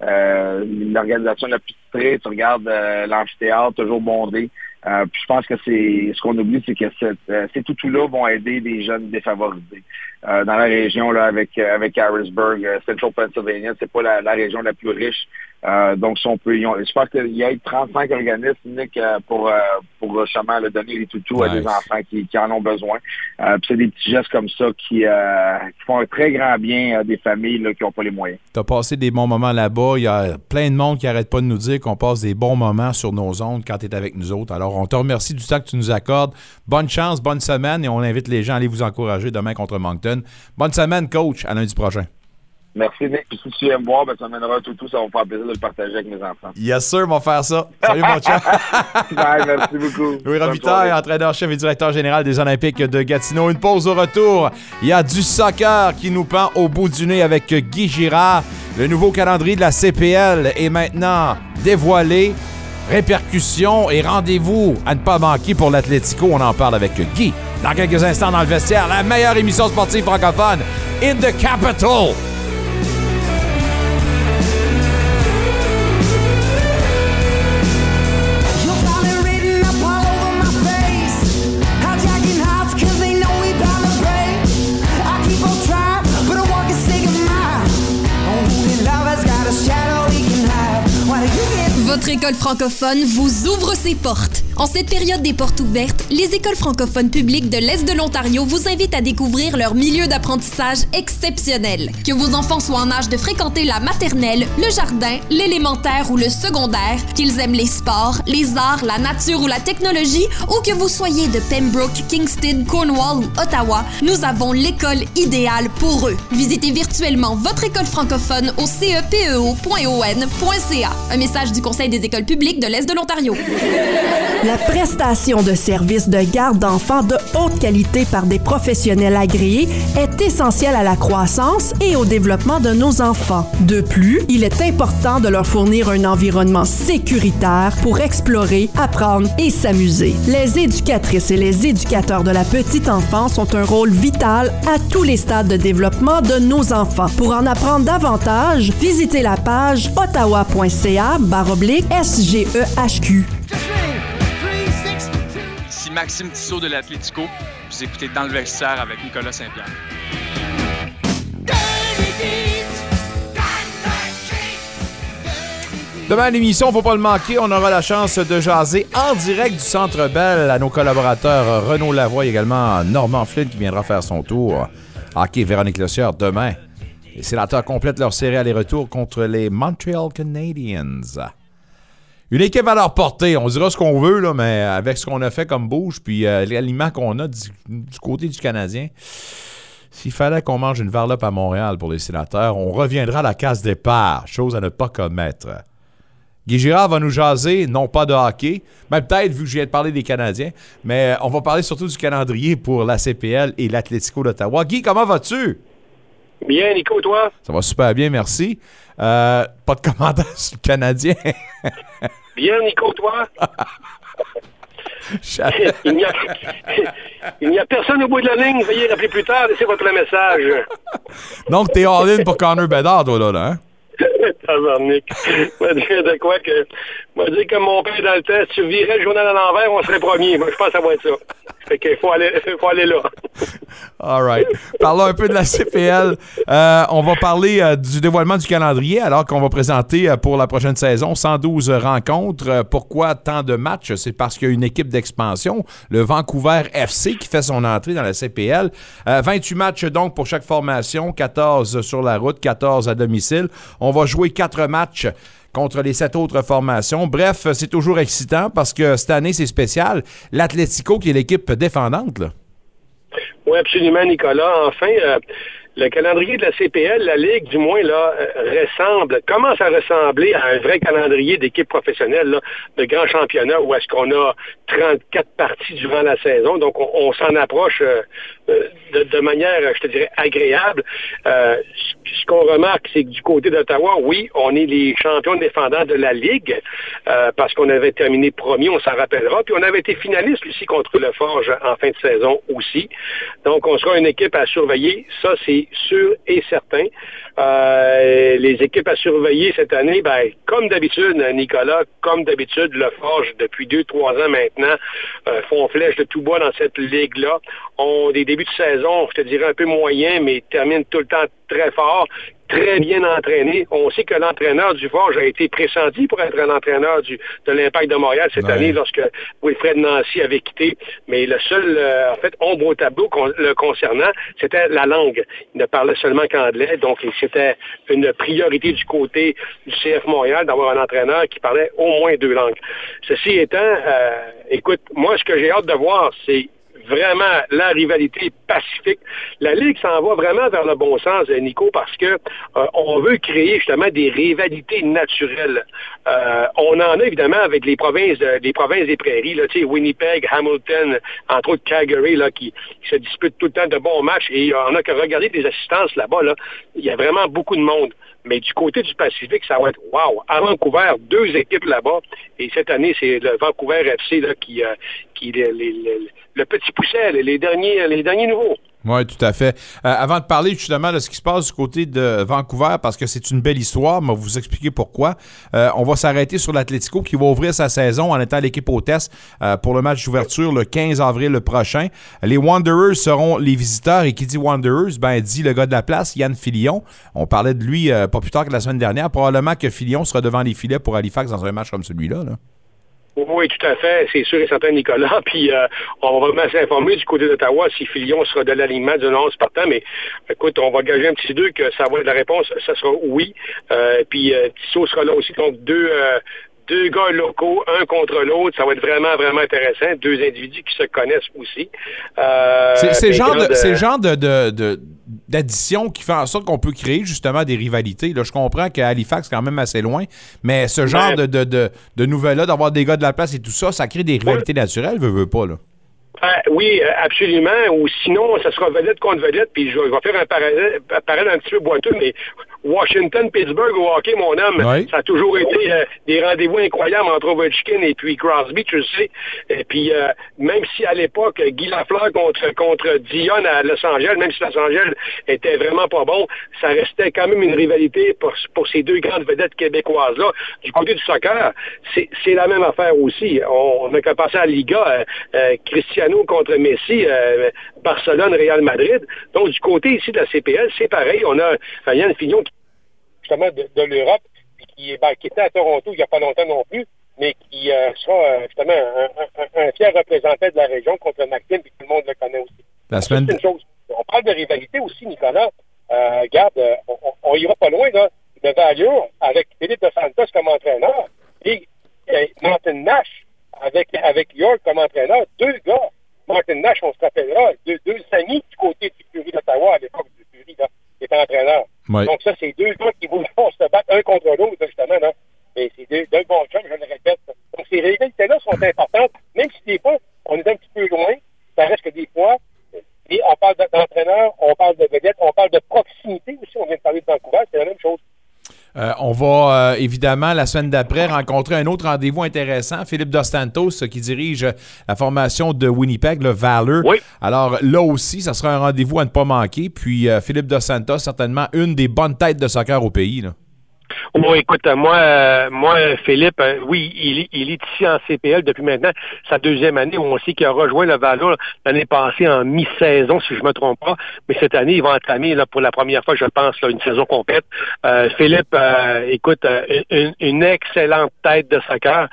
euh, l'organisation la plus titrée. Tu regardes euh, l'amphithéâtre, toujours bondé. Euh, puis je pense que c'est ce qu'on oublie, c'est que cette, euh, ces toutous-là vont aider des jeunes défavorisés. Euh, dans la région là avec euh, avec Harrisburg, Central Pennsylvania, c'est pas la, la région la plus riche. Euh, donc si on peut, ont- je pense qu'il y a 35 organismes Nick, euh, pour euh, pour justement là, donner les toutous à des enfants qui, qui en ont besoin. Euh, c'est des petits gestes comme ça qui, euh, qui font un très grand bien à des familles là, qui n'ont pas les moyens. Tu as passé des bons moments là-bas. Il y a plein de monde qui n'arrête pas de nous dire qu'on passe des bons moments sur nos ondes quand tu es avec nous autres. Alors, on te remercie du temps que tu nous accordes. Bonne chance, bonne semaine et on invite les gens à aller vous encourager demain contre Moncton. Bonne semaine, coach. À lundi prochain. Merci Nick. Puis si tu viens me voir, ben, ça mènera un toutou, ça va me faire plaisir de le partager avec mes enfants. Yes, sir, on va faire ça. Salut, mon chat. Bye, merci beaucoup. Louis Robitaille, entraîneur-chef et directeur général des Olympiques de Gatineau. Une pause au retour. Il y a du soccer qui nous pend au bout du nez avec Guy Girard. Le nouveau calendrier de la CPL est maintenant dévoilé. Répercussions et rendez-vous à ne pas manquer pour l'Atlético. On en parle avec Guy dans quelques instants dans le vestiaire. La meilleure émission sportive francophone in the capital. Votre école francophone vous ouvre ses portes. En cette période des portes ouvertes, les écoles francophones publiques de l'Est de l'Ontario vous invitent à découvrir leur milieu d'apprentissage exceptionnel. Que vos enfants soient en âge de fréquenter la maternelle, le jardin, l'élémentaire ou le secondaire, qu'ils aiment les sports, les arts, la nature ou la technologie, ou que vous soyez de Pembroke, Kingston, Cornwall ou Ottawa, nous avons l'école idéale pour eux. Visitez virtuellement votre école francophone au cepeo.on.ca. Un message du Conseil des écoles publiques de l'Est de l'Ontario. La prestation de services de garde d'enfants de haute qualité par des professionnels agréés est essentielle à la croissance et au développement de nos enfants. De plus, il est important de leur fournir un environnement sécuritaire pour explorer, apprendre et s'amuser. Les éducatrices et les éducateurs de la petite enfance ont un rôle vital à tous les stades de développement de nos enfants. Pour en apprendre davantage, visitez la page ottawa.ca SGEHQ. Maxime Tissot de l'Atlético. Vous écoutez Dans le vestiaire avec Nicolas Saint-Pierre. Demain à l'émission, faut pas le manquer, on aura la chance de jaser en direct du Centre Bell à nos collaborateurs Renaud Lavoie et également Normand Flynn qui viendra faire son tour. Hockey Véronique Lecieur demain. Les sénateurs complètent leur série aller-retour contre les Montreal Canadiens. Une équipe à leur portée, on dira ce qu'on veut, là, mais avec ce qu'on a fait comme bouge, puis euh, l'aliment qu'on a du, côté du Canadien, s'il fallait qu'on mange une varlope à Montréal pour les sénateurs, on reviendra à la case départ, chose à ne pas commettre. Guy Girard va nous jaser, non pas de hockey, mais peut-être vu que je viens de parler des Canadiens, mais on va parler surtout du calendrier pour la CPL et l'Atlético d'Ottawa. Guy, comment vas-tu? Bien, Nico, toi? Ça va super bien, merci. Euh, pas de commentaire sur le Canadien. Bien, Nico, toi? il n'y a, il n'y a personne au bout de la ligne. Veuillez rappeler plus tard. Laissez votre message. Donc, t'es all-in pour Connor Bedard, toi, là, là hein? Tabarnak. Moi, dire de quoi que. Moi, dire comme mon père dans le test, tu virais le journal à l'envers, on serait premier. Moi, je pense que ça va être ça. Fait qu'il faut aller, faut aller là. All right. Parlons un peu de la CPL. Euh, on va parler euh, du dévoilement du calendrier alors qu'on va présenter euh, pour la prochaine saison 112 rencontres. Pourquoi tant de matchs? C'est parce qu'il y a une équipe d'expansion, le Vancouver FC, qui fait son entrée dans la CPL. 28 matchs donc pour chaque formation, 14 sur la route, 14 à domicile. On va jouer 4 matchs contre les sept autres formations. Bref, c'est toujours excitant parce que cette année, c'est spécial. L'Atlético, qui est l'équipe défendante, là. Oui, absolument, Nicolas. Enfin, euh, le calendrier de la CPL, la Ligue, du moins, là, euh, ressemble, commence à ressembler à un vrai calendrier d'équipe professionnelle, de grands championnats, où est-ce qu'on a 34 parties durant la saison. Donc, on, on s'en approche euh, de, de, manière, je te dirais, agréable. Euh, ce qu'on remarque, c'est que du côté d'Ottawa, oui, on est les champions défendants de la Ligue, euh, parce qu'on avait terminé premier, on s'en rappellera, puis on avait été finaliste aussi contre le Forge en fin de saison aussi. Donc, on sera une équipe à surveiller. Ça, c'est sûr et certain. Euh, les équipes à surveiller cette année, ben, comme d'habitude, Nicolas, comme d'habitude, le Forge, depuis deux, trois ans maintenant, euh, font flèche de tout bas dans cette ligue-là. Des de saison, je te dirais, un peu moyens, mais terminent tout le temps très fort très bien entraîné. On sait que l'entraîneur du Forge a été pressenti pour être un entraîneur du, de l'Impact de Montréal cette ouais. année lorsque Wilfred Nancy avait quitté. Mais le seul, euh, en fait, ombre au tableau con, le concernant, c'était la langue. Il ne parlait seulement qu'anglais, donc c'était une priorité du côté du CF Montréal d'avoir un entraîneur qui parlait au moins deux langues. Ceci étant, euh, écoute, moi, ce que j'ai hâte de voir, c'est vraiment la rivalité pacifique. La Ligue s'en va vraiment vers le bon sens, Nico, parce que euh, on veut créer justement des rivalités naturelles. Euh, on en a évidemment avec les provinces, de, les provinces des prairies, Winnipeg, Hamilton, entre autres Calgary, là, qui, qui, se disputent tout le temps de bons matchs. Et on a que regarder des assistances là-bas. Là, il y a vraiment beaucoup de monde. Mais du côté du Pacifique, ça va être wow. À Vancouver, deux équipes là-bas. Et cette année, c'est le Vancouver FC là, qui, euh, qui les, le petit pousset, les derniers, les derniers nouveaux. Oui, tout à fait. Euh, avant de parler justement de ce qui se passe du côté de Vancouver, parce que c'est une belle histoire, mais vous expliquer pourquoi, euh, on va s'arrêter sur l'Atlético qui va ouvrir sa saison en étant l'équipe hôtesse euh, pour le match d'ouverture le 15 avril prochain. Les Wanderers seront les visiteurs et qui dit Wanderers, ben dit le gars de la place, Yann Filion. On parlait de lui pas plus tard que la semaine dernière. Probablement que Filion sera devant les filets pour Halifax dans un match comme celui-là. là. Oui, tout à fait. C'est sûr et certain, Nicolas. Puis euh, on va vraiment s'informer du côté d'Ottawa si Filion sera de l'alignement du 11 partant. Mais écoute, on va gager un petit deux que ça va être la réponse. Ça sera oui. Euh, puis euh, Tissot sera là aussi. Donc deux, deux gars locaux, un contre l'autre. Ça va être vraiment, vraiment intéressant. Deux individus qui se connaissent aussi. C'est le genre, de, grande- c'est le genre de, de- de- d'addition qui fait en sorte qu'on peut créer justement des rivalités. Là, je comprends qu'à Halifax, c'est quand même assez loin, mais ce genre de, de, de, de nouvelles-là, d'avoir des gars de la place et tout ça, ça crée des rivalités naturelles, veut, veut pas. Là. Ah, oui, euh, absolument. Ou sinon, ça sera vedette contre vedette. Puis je, vais- faire un parallèle, un parallèle un petit peu boiteux, mais Washington, Pittsburgh au hockey, mon homme, Oui. ça a toujours été euh, des rendez-vous incroyables entre Ovechkin et puis Crosby, tu le sais. Et puis, euh, même si à l'époque, Guy Lafleur contre, contre Dion à Los Angeles, même si Los Angeles était vraiment pas bon, ça restait quand même une rivalité pour, pour ces deux grandes vedettes québécoises-là. Du côté du soccer, c'est c'est la même affaire aussi. On, on a qu'à passer à Liga, euh, euh, Cristiano contre Messi, euh, Barcelone, Real Madrid. Donc, du côté ici de la CPL, c'est pareil. On a euh, Yann Fillon qui justement de, de l'Europe, puis qui, est- ben, qui était à Toronto il n'y a pas longtemps non plus, mais qui euh, sera euh, justement un, un- un fier représentant de la région contre McKim, puis tout le monde le connaît aussi. La semaine, C'est une chose. On parle de rivalité aussi, Nicolas. Euh, regarde, euh, on, on- ira pas loin, là. De Valure, avec Philippe de Santos comme entraîneur, et Martin Nash avec, avec York comme entraîneur. Deux gars. Martin Nash, on se rappellera, deux, deux amis du côté du Fury d'Ottawa à l'époque du Fury, là, qui était entraîneur. Donc ça, c'est deux gars qui vont se battre un contre l'autre, justement, là. Et c'est deux, deux bons chums, je le répète. Donc ces rivalités-là sont importantes, même si des fois, on est un petit peu loin, ça reste que des fois, on parle d'entraîneur, on parle de vedette, on parle de proximité aussi, on vient de parler de Vancouver, c'est la même chose. Euh, on va euh, évidemment la semaine d'après rencontrer un autre rendez-vous intéressant, Philippe Dos Santos, euh, qui dirige la formation de Winnipeg, le Valor. Alors là aussi, ça sera un rendez-vous à ne pas manquer. Puis euh, Philippe Dos Santos, certainement une des bonnes têtes de soccer au pays. là. Oh, écoute, euh, moi, euh, moi, Philippe, euh, oui, il, il est ici en CPL depuis maintenant sa deuxième année. On sait qu'il a rejoint le Valor l'année passée en mi-saison, si je me trompe pas. Mais cette année, il va entamer là, pour la première fois, je pense, là, une saison complète. Philippe, écoute, une, excellente tête de soccer.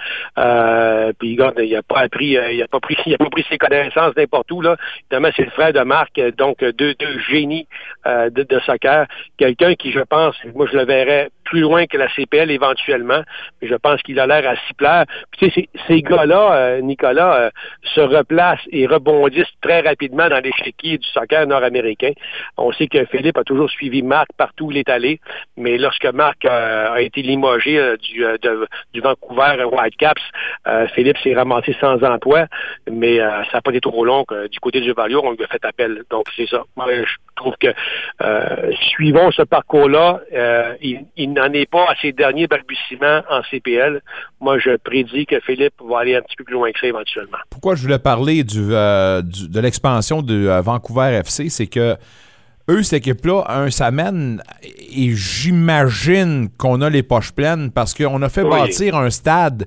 Puis, regarde, il a pas appris, il a pas pris, il a pas pris ses connaissances n'importe où là. Évidemment, c'est le frère de Marc, donc deux, deux génies de, de soccer. Quelqu'un qui, je pense, moi, je le verrais plus loin que la CPL éventuellement, je pense qu'il a l'air à s'y plaire. Tu sais, ces, gars-là, euh, Nicolas, euh, se replacent et rebondissent très rapidement dans l'échiquier du soccer nord-américain. On sait que Philippe a toujours suivi Marc partout où il est allé, mais lorsque Marc euh, a été limogé du, du Vancouver Whitecaps, Philippe s'est ramassé sans emploi, mais ça n'a pas été trop long. du côté du Valio, on lui a fait appel. Donc, c'est ça. Moi, je trouve que suivons ce parcours-là. N'en est pas à ses derniers balbutiements en CPL. Moi, je prédis que Philippe va aller un petit peu plus loin que ça éventuellement. Pourquoi je voulais parler du, euh, du- de l'expansion de euh, Vancouver FC, c'est que eux, cette équipe-là, un s'amène et j'imagine qu'on a les poches pleines parce qu'on a fait Oui. bâtir un stade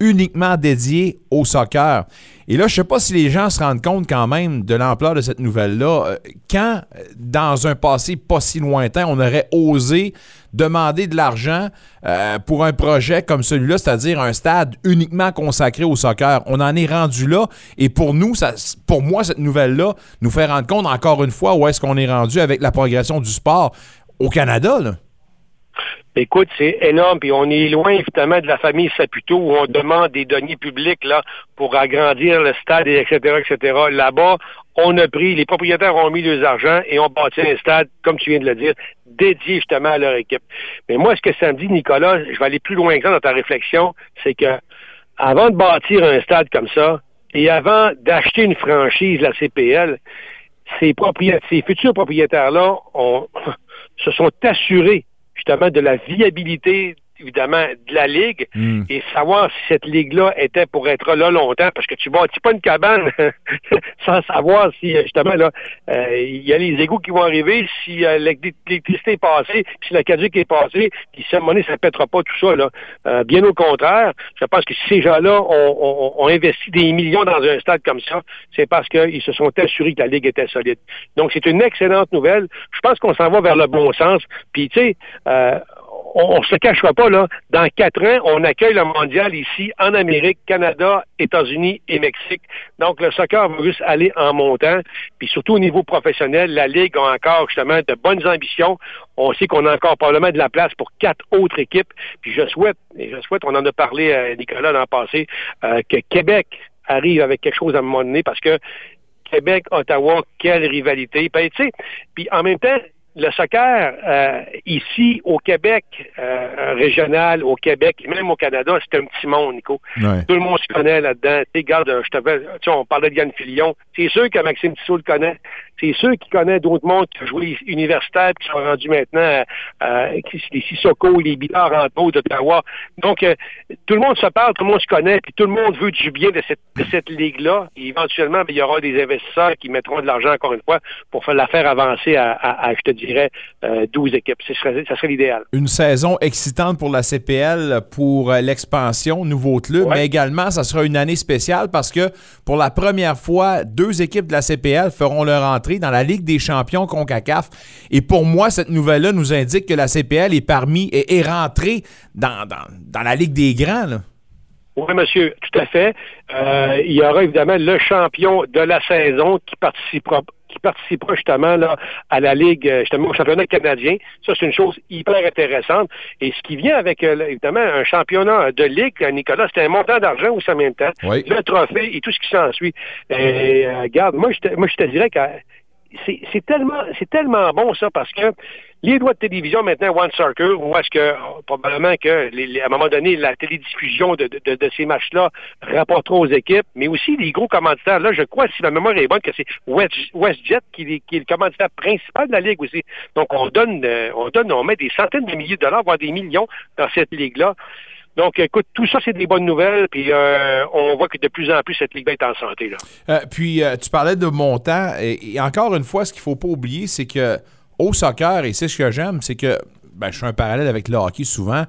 uniquement dédié au soccer. Et là, je sais pas si les gens se rendent compte quand même de l'ampleur de cette nouvelle-là. Euh, Quand, dans un passé pas si lointain, on aurait osé demander de l'argent euh, pour un projet comme celui-là, c'est-à-dire un stade uniquement consacré au soccer. On en est rendu là. Et pour nous, ça, pour moi, cette nouvelle-là nous fait rendre compte encore une fois où est-ce qu'on est rendu avec la progression du sport au Canada. Écoute, c'est énorme, puis on est loin évidemment de la famille Saputo où on demande des deniers publics là pour agrandir le stade, et etc., etc. Là-bas, on a pris, les propriétaires ont mis leurs argent et ont bâti un stade, comme tu viens de le dire, dédié justement à leur équipe. Mais moi, ce que ça me dit, Nicolas, je vais aller plus loin que ça dans ta réflexion, c'est que avant de bâtir un stade comme ça, et avant d'acheter une franchise, la CPL, ces, propriétaires, ces futurs propriétaires-là se sont assurés justement de la viabilité évidemment, de la Ligue Hmm. et savoir si cette Ligue-là était pour être là longtemps, parce que tu bâtis pas une cabane sans savoir si, justement, là, euh, il y a les égouts qui vont arriver, si euh, l'électri- l'électricité est passée, puis si la caduque est passée, puis si à un moment donné, ça ne pètera pas tout ça. Là. Euh, bien au contraire, je pense que si ces gens-là ont, ont- ont investi des millions dans un stade comme ça, c'est parce qu'ils se sont assurés que la Ligue était solide. Donc, c'est une excellente nouvelle. Je pense qu'on s'en va vers le bon sens. Puis, tu sais, on ne se cachera pas, là. Dans quatre ans, on accueille le mondial ici, en Amérique, Canada, États-Unis et Mexique. Donc, le soccer va juste aller en montant. Puis surtout au niveau professionnel, la Ligue a encore justement de bonnes ambitions. On sait qu'on a encore probablement de la place pour quatre autres équipes. Puis je souhaite, et je souhaite, on en a parlé, euh, Nicolas, le passé, euh, que Québec arrive avec quelque chose à un moment donné parce que Québec, Ottawa, quelle rivalité. Puis, tu sais, puis en même temps, le soccer euh, ici au Québec euh, régional, au Québec, et même au Canada, c'est un petit monde, Nico. Ouais. Tout le monde se connaît là-dedans. Tu regarde, je tu sais, on parlait de Yann Filion. C'est sûr que Maxime Tissot le connaît. C'est sûr qu'il connaît d'autres mondes qui ont joué universitaires, qui sont rendus maintenant, euh, qui- les Sissoko, les Billard en haut d'Ottawa. Donc, euh, tout le monde se parle, tout le monde se connaît, puis tout le monde veut du bien de cette, de cette ligue-là. Et éventuellement, ben, il y aura des investisseurs qui mettront de l'argent, encore une fois, pour faire la faire avancer à, à- à, je te dirais, euh, 12 équipes. Ce serait, ça serait l'idéal. Une saison excitante pour la CPL, pour euh, l'expansion, nouveau club, mais également, ça sera une année spéciale parce que pour la première fois, deux équipes de la CPL feront leur entrée dans la Ligue des champions CONCACAF. Et pour moi, cette nouvelle-là nous indique que la CPL est parmi et est rentrée dans, dans, dans la Ligue des grands. là. Oui, monsieur, tout à fait. Euh, il y aura évidemment le champion de la saison qui participera qui participera justement là, à la Ligue, euh, justement au championnat canadien. Ça, c'est une chose hyper intéressante. Et ce qui vient avec, euh, évidemment, un championnat de Ligue, Nicolas, c'est un montant d'argent aussi en même temps. Oui. Le trophée et tout ce qui s'ensuit. Et euh, regarde, moi, je te, moi, je te dirais que c'est tellement, c'est tellement bon ça parce que les droits de télévision maintenant, One Soccer, où est-ce que probablement que les- les- à un moment donné, la télédiffusion de, de- de ces matchs-là rapportera aux équipes, mais aussi les gros commanditaires. Là, je crois, si ma mémoire est bonne, que c'est West, WestJet qui, est- qui est le commanditaire principal de la Ligue aussi. Donc, on donne, euh, on donne, on met des centaines de milliers de dollars, voire des millions dans cette Ligue-là. Donc, écoute, tout ça, c'est des bonnes nouvelles, puis euh, on voit que de plus en plus, cette Ligue-là est en santé. Là. Euh, puis, euh, tu parlais de montant. Et, encore une fois, ce qu'il faut pas oublier, c'est que au soccer, et c'est ce que j'aime, c'est que ben, je fais un parallèle avec le hockey souvent.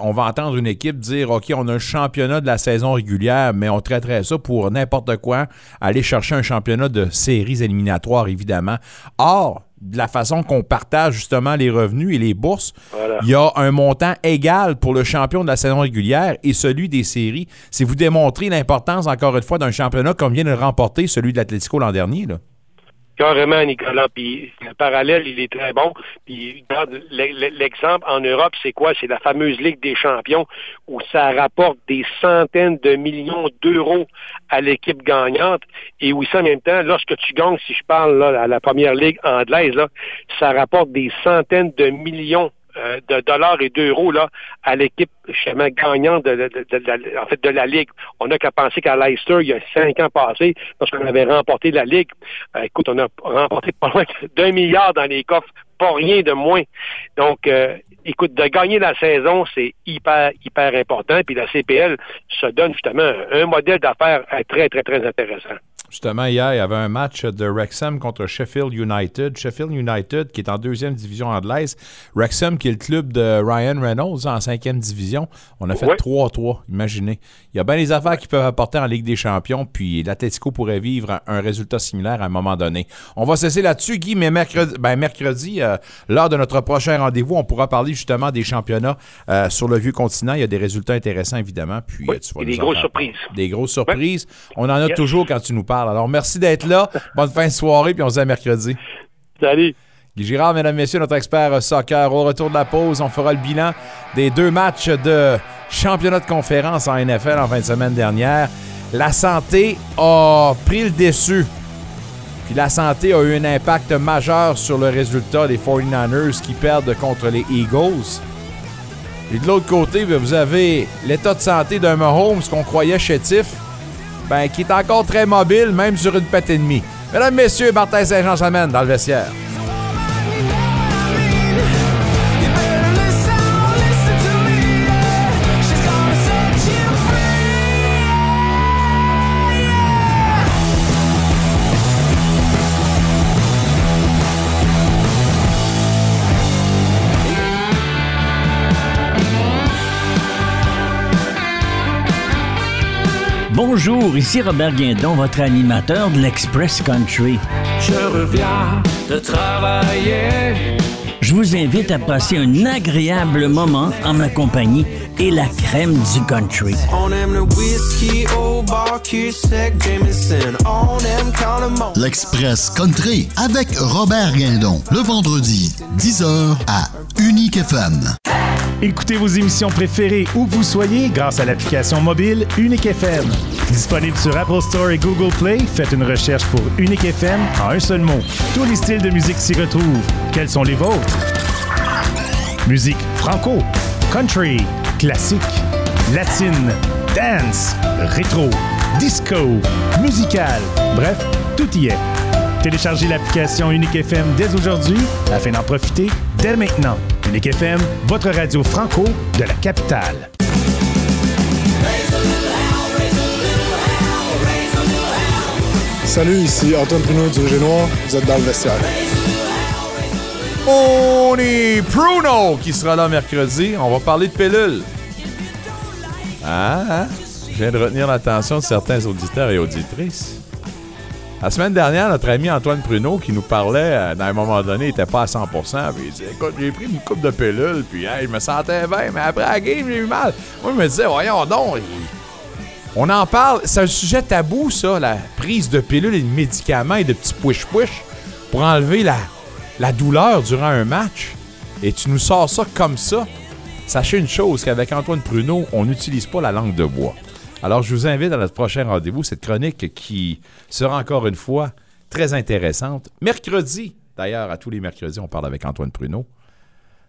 on va entendre une équipe dire OK, on a un championnat de la saison régulière, mais on traiterait ça pour n'importe quoi, aller chercher un championnat de séries éliminatoires, évidemment. Or, de la façon qu'on partage justement les revenus et les bourses, Voilà. il y a un montant égal pour le champion de la saison régulière et celui des séries. C'est vous démontrer l'importance, encore une fois, d'un championnat comme vient de le remporter celui de l'Atlético l'an dernier. Là. Carrément, Nicolas. Puis le parallèle, il est très bon. Puis l'exemple en Europe, c'est quoi? C'est la fameuse Ligue des champions où ça rapporte des centaines de millions d'euros à l'équipe gagnante. Et aussi en même temps, lorsque tu gagnes, si je parle là, à la première ligue anglaise, là, ça rapporte des centaines de millions euh, de dollars et d'euros là à l'équipe justement gagnante de, en fait de la ligue. On n'a qu'à penser qu'à Leicester il y a cinq ans passés, lorsqu'on avait remporté la ligue, euh, écoute, on a remporté pas loin d'un milliard dans les coffres, pas rien de moins. Donc, euh, écoute, de gagner la saison, c'est hyper hyper important. Puis la CPL se donne justement un, modèle d'affaires très très très intéressant. Justement, hier, il y avait un match de Wrexham contre Sheffield United. Sheffield United, qui est en deuxième division anglaise. Wrexham, qui est le club de Ryan Reynolds en cinquième division. On a fait 3-3, imaginez. Il y a bien des affaires qui peuvent apporter en Ligue des champions, puis l'Atletico pourrait vivre un résultat similaire à un moment donné. On va cesser là-dessus, Guy, mais mercredi, ben, mercredi euh, lors de notre prochain rendez-vous, on pourra parler justement des championnats euh, sur le vieux continent. Il y a des résultats intéressants, évidemment. Puis, euh, tu vas et des grosses surprises. Des grosses surprises. On en a Yes. toujours quand tu nous parles. Alors, merci d'être là. Bonne fin de soirée, puis on se dit à mercredi. Salut. Guy Girard, mesdames, messieurs, notre expert euh, soccer. Au retour de la pause, on fera le bilan des deux matchs de championnat de conférence en NFL en fin de semaine dernière. La santé a pris le dessus. Puis la santé a eu un impact majeur sur le résultat des 49ers qui perdent contre les Eagles. Et de l'autre côté, ben, vous avez l'état de santé d'un Mahomes qu'on croyait chétif, ben, qui est encore très mobile, même sur une patte et demie. Mesdames, messieurs, Martin Saint-Jean s'amène dans le vestiaire. Bonjour, ici Robert Guindon, votre animateur de l'Express Country. Je reviens de travailler. Je vous invite à passer un agréable moment en ma compagnie et la crème du country. On aime le whisky au bar, sec, Jameson. On aime quand le monde. L'Express Country avec Robert Guindon, le vendredi, 10h à Unique FM. Écoutez vos émissions préférées où vous soyez grâce à l'application mobile Unique FM. Disponible sur Apple Store et Google Play, faites une recherche pour Unique FM en un seul mot. Tous les styles de musique s'y retrouvent. Quels sont les vôtres? Musique franco, country, classique, latine, dance, rétro, disco, musical, bref, tout y est. Téléchargez l'application Unique FM dès aujourd'hui afin d'en profiter dès maintenant. Unique FM, votre radio franco de la capitale. Salut, ici Antoine Pruneau du Rouge Noir. Vous êtes dans le vestiaire. On est Pruno qui sera là mercredi. On va parler de pilules. Ah, hein? Je viens de retenir l'attention de certains auditeurs et auditrices. La semaine dernière, notre ami Antoine Pruneau qui nous parlait, euh, à un moment donné, il n'était pas à 100 puis il disait Écoute, j'ai pris une coupe de pilules, puis hey, je me sentais bien, mais après la game, j'ai eu mal. Moi, je me disais Voyons donc, on en parle, c'est un sujet tabou, ça, la prise de pilules et de médicaments et de petits push-push pour enlever la, la douleur durant un match. Et tu nous sors ça comme ça. Sachez une chose, qu'avec Antoine Pruneau, on n'utilise pas la langue de bois. Alors, je vous invite à notre prochain rendez-vous, cette chronique qui sera encore une fois très intéressante. Mercredi, d'ailleurs, à tous les mercredis, on parle avec Antoine Pruneau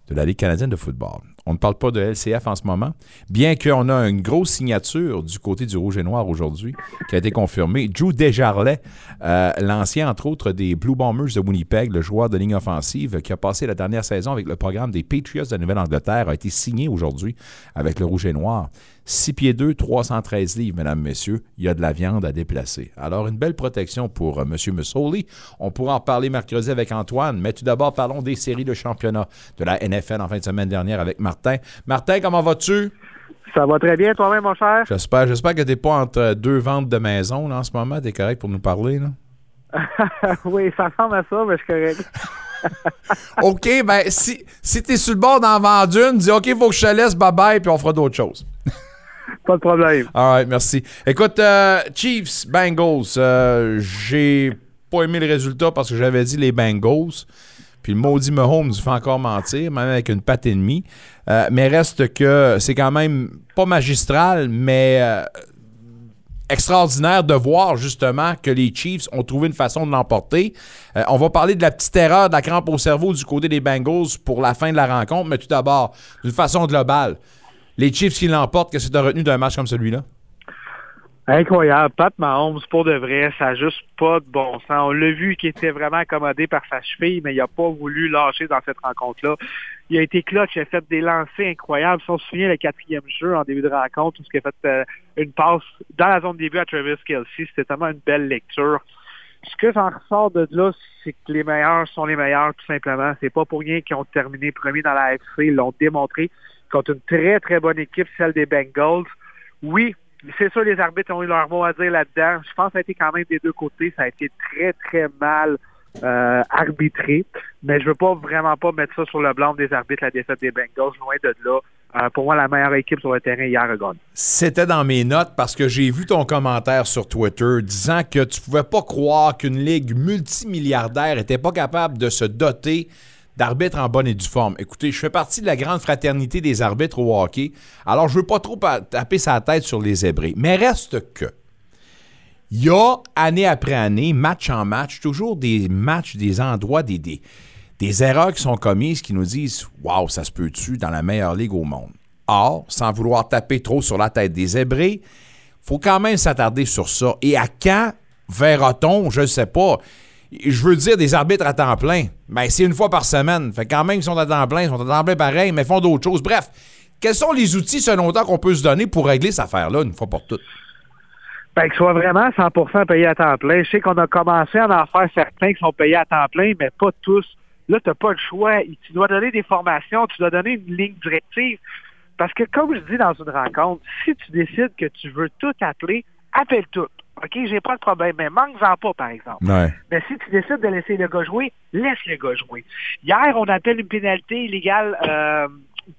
de la Ligue canadienne de football. On ne parle pas de LCF en ce moment, bien qu'on a une grosse signature du côté du Rouge et Noir aujourd'hui qui a été confirmée. Drew Desjarlais, euh, l'ancien, entre autres, des Blue Bombers de Winnipeg, le joueur de ligne offensive qui a passé la dernière saison avec le programme des Patriots de Nouvelle-Angleterre, a été signé aujourd'hui avec le Rouge et Noir. 6 pieds 2, 313 livres, mesdames, messieurs. Il y a de la viande à déplacer. Alors, une belle protection pour euh, M. Mussoli. On pourra en parler mercredi avec Antoine, mais tout d'abord, parlons des séries de championnat de la NFL en fin de semaine dernière avec Martin. Martin, comment vas-tu? Ça va très bien, toi-même, mon cher? J'espère, j'espère que tu n'es pas entre deux ventes de maison là, en ce moment. Tu es correct pour nous parler? Là? oui, ça ressemble à ça, mais je suis correct. OK, ben si, si tu es sur le bord d'en vendre une, dis OK, il faut que je te laisse, bye bye, puis on fera d'autres choses. Pas de problème. All right, merci. Écoute, euh, Chiefs, Bengals, euh, j'ai pas aimé le résultat parce que j'avais dit les Bengals. Puis le maudit Mahomes fait encore mentir, même avec une patte et demie. Euh, mais reste que c'est quand même pas magistral, mais extraordinaire de voir justement que les Chiefs ont trouvé une façon de l'emporter. On va parler de la petite erreur de la crampe au cerveau du côté des Bengals pour la fin de la rencontre, mais tout d'abord, d'une façon globale, les Chiefs qui l'emportent, que tu as retenu d'un match comme celui-là? Incroyable. Pat Mahomes, pour de vrai, ça n'a juste pas de bon sens. On l'a vu qu'il était vraiment accommodé par sa cheville, mais il n'a pas voulu lâcher dans cette rencontre-là. Il a été clutch, il a fait des lancers incroyables. Si on se souvient, le quatrième jeu en début de rencontre, où il a fait euh, une passe dans la zone de début à Travis Kelsey, c'était tellement une belle lecture. Ce que j'en ressors de là, c'est que les meilleurs sont les meilleurs, tout simplement. C'est pas pour rien qu'ils ont terminé premier dans la AFC. Ils l'ont démontré contre une très, très bonne équipe, celle des Bengals. Oui, c'est sûr, les arbitres ont eu leur mot à dire là-dedans. Je pense que ça a été quand même des deux côtés. Ça a été très, très mal euh, arbitré. Mais je veux pas vraiment pas mettre ça sur le blanc des arbitres, la défaite des Bengals. Loin de là. Euh, pour moi, la meilleure équipe sur le terrain hier a gagné. C'était dans mes notes parce que j'ai vu ton commentaire sur Twitter disant que tu pouvais pas croire qu'une ligue multimilliardaire n'était pas capable de se doter d'arbitres en bonne et due forme. Écoutez, je fais partie de la grande fraternité des arbitres au hockey, alors je veux pas trop taper sa tête sur les zébrés. Mais reste que, il y a, année après année, match en match, toujours des matchs, des endroits, des, des, des erreurs qui sont commises qui nous disent Waouh, ça se peut-tu dans la meilleure ligue au monde? Or, sans vouloir taper trop sur la tête des zébrés, faut quand même s'attarder sur ça. Et à quand verra-t-on, je ne sais pas, je veux dire des arbitres à temps plein. Ben, c'est une fois par semaine. Fait quand même, ils sont à temps plein, ils sont à temps plein pareil, mais font d'autres choses. Bref, quels sont les outils, selon toi, qu'on peut se donner pour régler cette affaire-là une fois pour toutes? Ben, qu'ils soient vraiment 100% payés à temps plein. Je sais qu'on a commencé à en faire certains qui sont payés à temps plein, mais pas tous. Là, tu n'as pas le choix. Tu dois donner des formations, tu dois donner une ligne directive. Parce que, comme je dis dans une rencontre, si tu décides que tu veux tout appeler, appelle tout. OK, j'ai pas de problème, mais manque-en pas, par exemple. Ouais. Mais si tu décides de laisser le gars jouer, laisse le gars jouer. Hier, on appelle une pénalité illégale euh,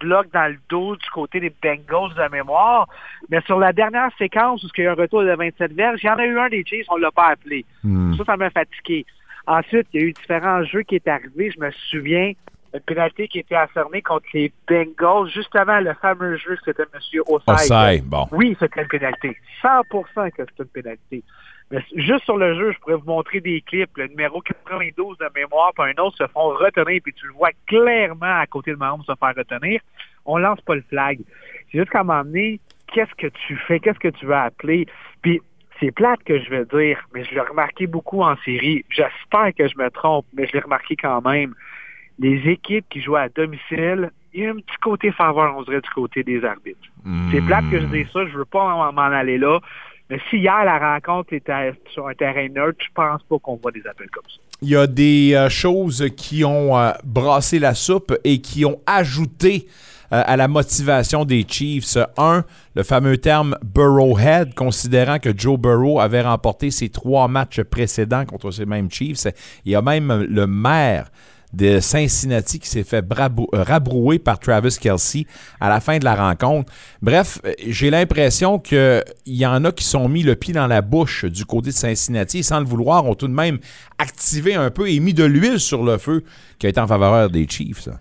bloc dans le dos du côté des Bengals de mémoire. Mais sur la dernière séquence où il y a eu un retour de 27 verges, il y en a eu un des Chiefs, on l'a pas appelé. Hmm. Ça, ça m'a fatigué. Ensuite, il y a eu différents jeux qui étaient arrivés. Je me souviens une pénalité qui était affirmée contre les Bengals, juste avant le fameux jeu, c'était M. Osai. Bon. Oui, c'était une pénalité. 100% que c'est une pénalité. Mais juste sur le jeu, je pourrais vous montrer des clips. Le numéro 92 de mémoire, puis un autre se font retenir, puis tu le vois clairement à côté de Mahomes se faire retenir. On lance pas le flag. C'est juste qu'à un moment donné, qu'est-ce que tu fais? Qu'est-ce que tu veux appeler? Puis c'est plate que je veux dire, mais je l'ai remarqué beaucoup en série. J'espère que je me trompe, mais je l'ai remarqué quand même. Les équipes qui jouent à domicile, il y a un petit côté faveur, on dirait, du côté des arbitres. C'est plate que je dise ça, je veux pas m'en m'en aller là. Mais si hier la rencontre était sur un terrain neutre, je pense pas qu'on voit des appels comme ça. Il y a des euh, choses qui ont euh, brassé la soupe et qui ont ajouté euh, à la motivation des Chiefs. Un, le fameux terme Burrowhead, considérant que Joe Burrow avait remporté ses trois matchs précédents contre ces mêmes Chiefs. Il y a même le maire de Cincinnati qui s'est fait euh, rabrouer par Travis Kelsey à la fin de la rencontre. Bref, euh, j'ai l'impression qu'il y en a qui sont mis le pied dans la bouche du côté de Cincinnati et sans le vouloir ont tout de même activé un peu et mis de l'huile sur le feu qui a été en faveur des Chiefs. ça.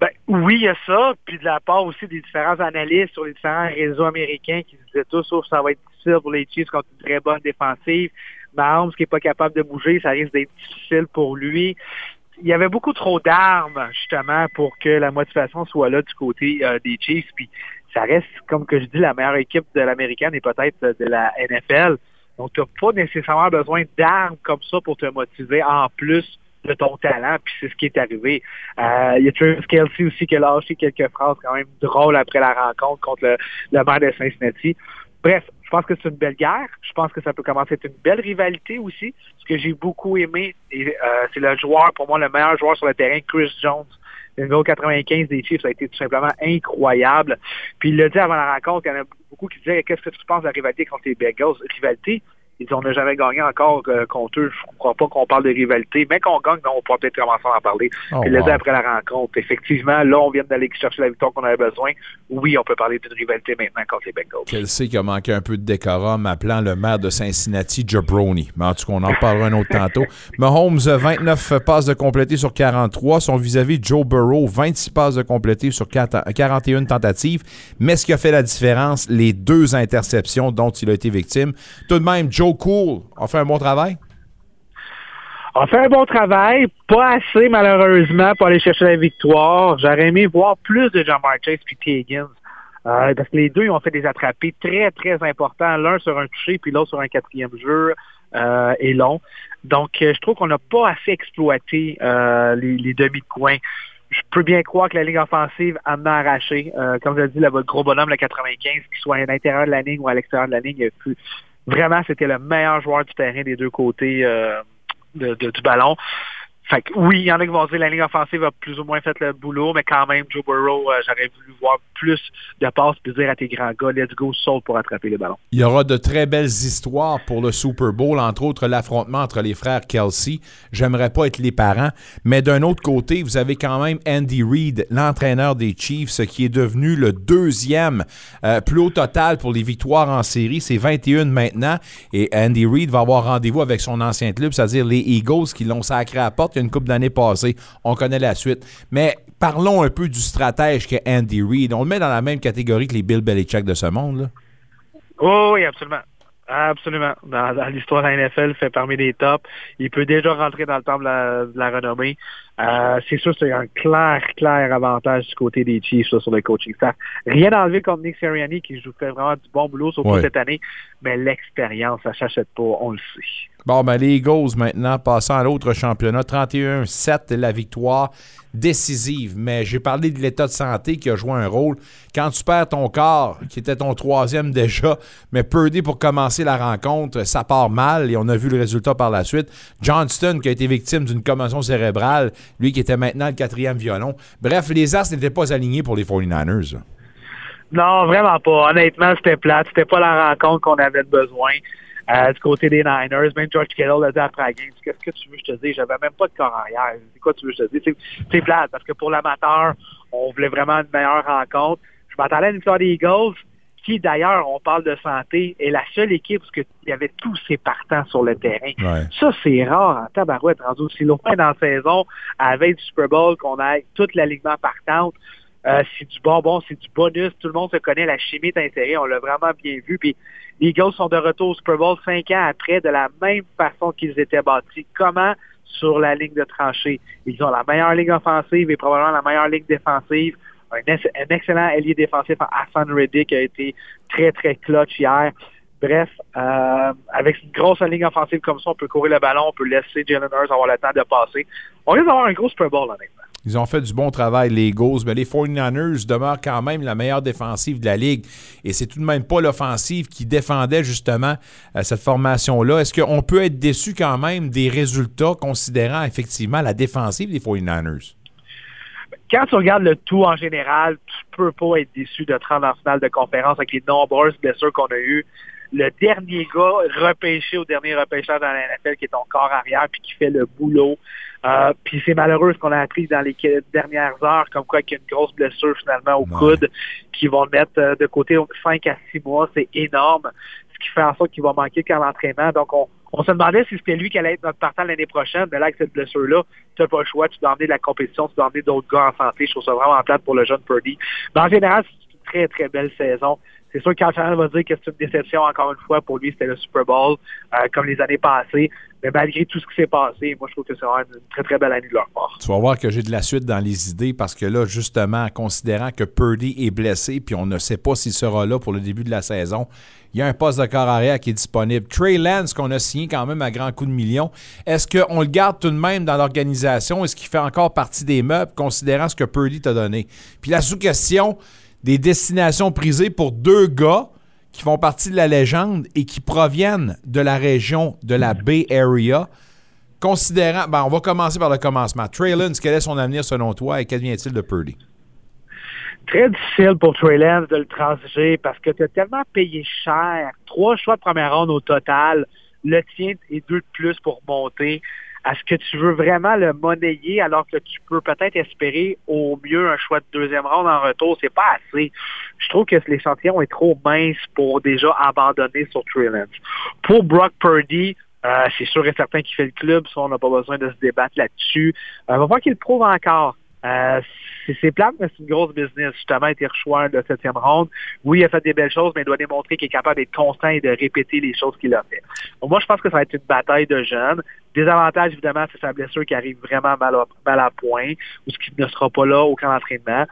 Ben, oui, il y a ça, puis de la part aussi des différents analystes sur les différents réseaux américains qui disaient tous, oh, ça va être difficile pour les Chiefs contre une très bonne défensive. Mahomes qui n'est pas capable de bouger, ça risque d'être difficile pour lui. Il y avait beaucoup trop d'armes, justement, pour que la motivation soit là du côté euh, des Chiefs. Puis ça reste, comme que je dis, la meilleure équipe de l'américaine et peut-être de la NFL. Donc, tu n'as pas nécessairement besoin d'armes comme ça pour te motiver en plus de ton talent, puis c'est ce qui est arrivé. Euh, il y a Travis Kelsey aussi qui a lâché quelques phrases quand même drôles après la rencontre contre le, le maire de Cincinnati. Bref, je pense que c'est une belle guerre. Je pense que ça peut commencer à être une belle rivalité aussi. Ce que j'ai beaucoup aimé, euh, c'est le joueur, pour moi, le meilleur joueur sur le terrain, Chris Jones. Le numéro 95 des Chiefs a été tout simplement incroyable. Puis il l'a dit avant la rencontre, il y en a beaucoup qui disaient Qu'est-ce que tu penses de la rivalité contre les Bengals? Rivalité, ils disent, on n'a jamais gagné encore euh, contre eux. Je ne crois pas qu'on parle de rivalité. Mais qu'on gagne, non, on pourra peut-être commencer à en parler. Oh, Puis il l'a dit wow. après la rencontre. Effectivement, là, on vient d'aller chercher la victoire qu'on avait besoin. Oui, on peut parler d'une rivalité maintenant contre les Bengals. Kelsey qui a manqué un peu de décorum, appelant le maire de Cincinnati Jabroni. Mais en tout cas, on en parlera un autre tantôt. Mahomes, 29 passes de complété sur 43. Son vis-à-vis Joe Burrow, 26 passes de complété sur 4 41 tentatives. Mais ce qui a fait la différence, les deux interceptions dont il a été victime. Tout de même, Joe Cool a fait un bon travail? On fait un bon travail, pas assez malheureusement pour aller chercher la victoire. J'aurais aimé voir plus de Jamar Chase puis T. Higgins. Euh, parce que les deux ils ont fait des attrapés très, très importants. L'un sur un touché, puis l'autre sur un quatrième jeu euh, et long. Donc, euh, je trouve qu'on n'a pas assez exploité les, les demi de coin. Je peux bien croire que la ligne offensive en a arraché. Comme je l'ai dit, votre gros bonhomme, le 95, qu'il soit à l'intérieur de la ligne ou à l'extérieur de la ligne, il a pu- vraiment, c'était le meilleur joueur du terrain des deux côtés euh, de- du ballon. Fait que oui, il y en a qui vont dire la ligne offensive a plus ou moins fait le boulot, mais quand même, Joe Burrow, euh, j'aurais voulu voir plus de passes puis dire à tes grands gars, let's go, saute pour attraper les ballons. Il y aura de très belles histoires pour le Super Bowl, entre autres l'affrontement entre les frères Kelsey. J'aimerais pas être les parents, mais d'un autre côté, vous avez quand même Andy Reid, l'entraîneur des Chiefs, qui est devenu le deuxième euh, plus haut total pour les victoires en série. C'est 21 maintenant. Et Andy Reid va avoir rendez-vous avec son ancien club, c'est-à-dire les Eagles, qui l'ont sacré à porte une couple d'années passées. On connaît la suite. Mais parlons un peu du stratège qu'est Andy Reid. On le met dans la même catégorie que les Bill Belichick de ce monde. Là. Oh, oui, absolument. Absolument. Dans, dans l'histoire de la NFL, fait parmi les tops. Il peut déjà rentrer dans le temps de la, de la renommée. Euh, c'est sûr, c'est un clair, clair avantage du côté des Chiefs là, sur le coaching staff. Rien à enlever contre Nick Sirianni qui joue fait vraiment du bon boulot, surtout Ouais. cette année. Mais l'expérience, ça s'achète pas, on le sait. Bon, ben les Eagles maintenant, passant à l'autre championnat, 31-7, la victoire décisive. Mais j'ai parlé de l'état de santé qui a joué un rôle. Quand tu perds ton corps, qui était ton troisième déjà, mais Purdy pour commencer la rencontre, ça part mal et on a vu le résultat par la suite. Johnston qui a été victime d'une commotion cérébrale, lui qui était maintenant le quatrième violon. Bref, les As n'étaient pas alignés pour les 49ers. là. Non, vraiment pas. Honnêtement, c'était plate. C'était pas la rencontre qu'on avait besoin. Euh, du côté des Niners, même George Kittle l'a dit après la game. Qu'est-ce que tu veux que je te dise? J'avais même pas de corps arrière. C'est quoi tu veux que je te dise? C'est- plate parce que pour l'amateur, on voulait vraiment une meilleure rencontre. Je m'attendais à une victoire des Eagles, qui d'ailleurs, on parle de santé, est la seule équipe où il y avait tous ses partants sur le terrain. Ouais. Ça, c'est rare en tabarouette, rendu aussi loin dans la saison, avec du Super Bowl, qu'on a toute l'alignement partante. Euh, c'est du bonbon, c'est du bonus. Tout le monde se connaît, la chimie d'intérêt. On l'a vraiment bien vu. Puis les Eagles sont de retour au Super Bowl cinq ans après, de la même façon qu'ils étaient bâtis. Comment? Sur la ligne de tranchée. Ils ont la meilleure ligne offensive et probablement la meilleure ligne défensive. Un, ex- un excellent ailier défensif, Hassan Reddick, a été très, très clutch hier. Bref, euh, avec une grosse ligne offensive comme ça, on peut courir le ballon, on peut laisser Jalen Hurts avoir le temps de passer. On risque d'avoir un gros Super Bowl, honnêtement. Ils ont fait du bon travail, les Eagles, mais les 49ers demeurent quand même la meilleure défensive de la Ligue. Et c'est tout de même pas l'offensive qui défendait justement euh, cette formation-là. Est-ce qu'on peut être déçu quand même des résultats considérant effectivement la défensive des 49ers? quand tu regardes le tout en général, tu peux pas être déçu de te rendre en finale de conférence avec les nombreuses blessures qu'on a eues. Le dernier gars repêché au dernier repêchage dans la NFL qui est ton corps arrière puis qui fait le boulot. Euh, puis c'est malheureux ce qu'on a appris dans les dernières heures, comme quoi qu'il y a une grosse blessure finalement au coude qui vont le mettre euh, de côté 5 à 6 mois. C'est énorme. Ce qui fait en sorte qu'il va manquer qu'à l'entraînement. Donc on, on se demandait si c'était lui qui allait être notre partant l'année prochaine, mais là, avec cette blessure-là, tu n'as pas le choix, tu dois emmener de la compétition, tu dois emmener d'autres gars en santé. Je trouve ça vraiment plate pour le jeune Purdy. Mais en général, c'est une très, très belle saison. C'est sûr Shannon va dire que c'est une déception encore une fois. Pour lui, c'était le Super Bowl, euh, comme les années passées. Mais malgré tout ce qui s'est passé, moi, je trouve que c'est une très, très belle année de leur part. Tu vas voir que j'ai de la suite dans les idées parce que là, justement, considérant que Purdy est blessé puis on ne sait pas s'il sera là pour le début de la saison, il y a un poste de corps arrière qui est disponible. Trey Lance, qu'on a signé quand même à grand coup de millions, est-ce qu'on le garde tout de même dans l'organisation? Est-ce qu'il fait encore partie des meubles, considérant ce que Purdy t'a donné? Puis la sous-question des destinations prisées pour deux gars qui font partie de la légende et qui proviennent de la région de la Bay Area. Considérant, ben, on va commencer par le commencement. Trey Lance, quel est son avenir selon toi et qu'advient-il de Purdy? Très difficile pour Trey Lance de le transiger parce que tu as tellement payé cher. Trois choix de première ronde au total. Le tien et deux de plus pour monter. Est-ce que tu veux vraiment le monnayer alors que tu peux peut-être espérer au mieux un choix de deuxième ronde en retour? C'est pas assez. Je trouve que l'échantillon est trop mince pour déjà abandonner sur Trey. Pour Brock Purdy, euh, c'est sûr et certain qu'il fait le club, ça on n'a pas besoin de se débattre là-dessus. Euh, on va voir qu'il le prouve encore. Euh, c'est plate, mais c'est une grosse business. Justement, il a été de septième ronde. Oui, il a fait des belles choses, mais il doit démontrer qu'il est capable d'être constant et de répéter les choses qu'il a fait. Donc, moi, je pense que ça va être une bataille de jeunes. Désavantage, évidemment, c'est sa blessure qui arrive vraiment mal à, mal à point, ou ce qui ne sera pas là au camp d'entraînement.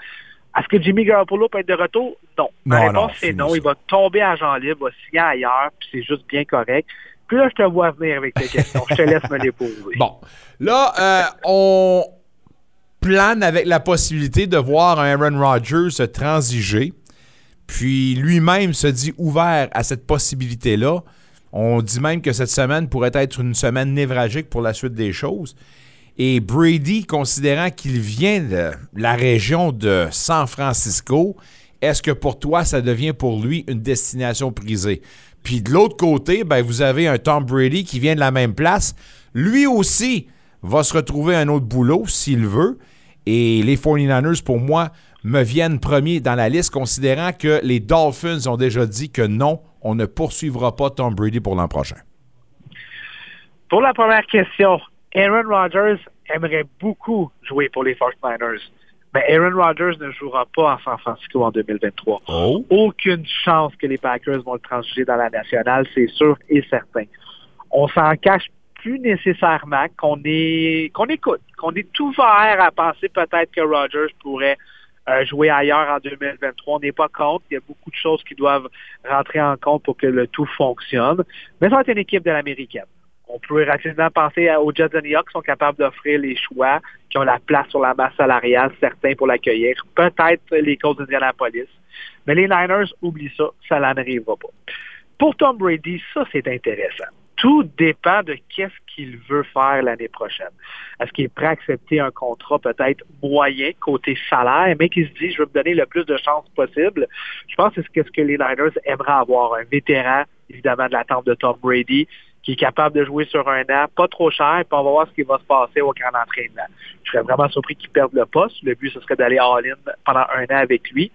Est-ce que Jimmy Garoppolo peut être de retour? Non. Ma Non, réponse, c'est non. Il va tomber à Jean libre, va signer ailleurs, puis c'est juste bien correct. Puis là, je te vois venir avec tes questions. Je te laisse me les poser. Bon. Là, euh, on plane avec la possibilité de voir un Aaron Rodgers se transiger. Puis lui-même se dit ouvert à cette possibilité-là. On dit même que cette semaine pourrait être une semaine névragique pour la suite des choses. Et Brady, considérant qu'il vient de la région de San Francisco, est-ce que pour toi, ça devient pour lui une destination prisée? Puis de l'autre côté, ben, vous avez un Tom Brady qui vient de la même place. Lui aussi va se retrouver un autre boulot s'il veut. Et les 49ers, pour moi, me viennent premiers dans la liste, considérant que les Dolphins ont déjà dit que non, on ne poursuivra pas Tom Brady pour l'an prochain. Pour la première question, Aaron Rodgers aimerait beaucoup jouer pour les 49ers. Mais Aaron Rodgers ne jouera pas en San Francisco en 2023. Aucune chance que les Packers vont le transiger dans la nationale, c'est sûr et certain. On s'en cache plus nécessairement qu'on est qu'on écoute, qu'on est ouvert à penser peut-être que Rodgers pourrait euh, jouer ailleurs en 2023. On n'est pas contre. Il y a beaucoup de choses qui doivent rentrer en compte pour que le tout fonctionne. Mais ça va être une équipe de l'américaine. On peut rapidement penser aux Jets de New York qui sont capables d'offrir les choix, qui ont la place sur la masse salariale, certains pour l'accueillir. Peut-être les Colts d'Indianapolis. Mais les Niners, oublie ça, ça n'arrivera pas. Pour Tom Brady, ça, c'est intéressant. Tout dépend de qu'est-ce qu'il veut faire l'année prochaine. Est-ce qu'il est prêt à accepter un contrat peut-être moyen côté salaire, mais qui se dit, je veux me donner le plus de chances possible? Je pense que c'est ce que les Niners aimeraient avoir. Un vétéran, évidemment, de la tente de Tom Brady, qui est capable de jouer sur un an, pas trop cher, puis on va voir ce qui va se passer au grand entraînement. Je serais vraiment surpris qu'il perde le poste. Le but, ce serait d'aller all-in pendant un an avec lui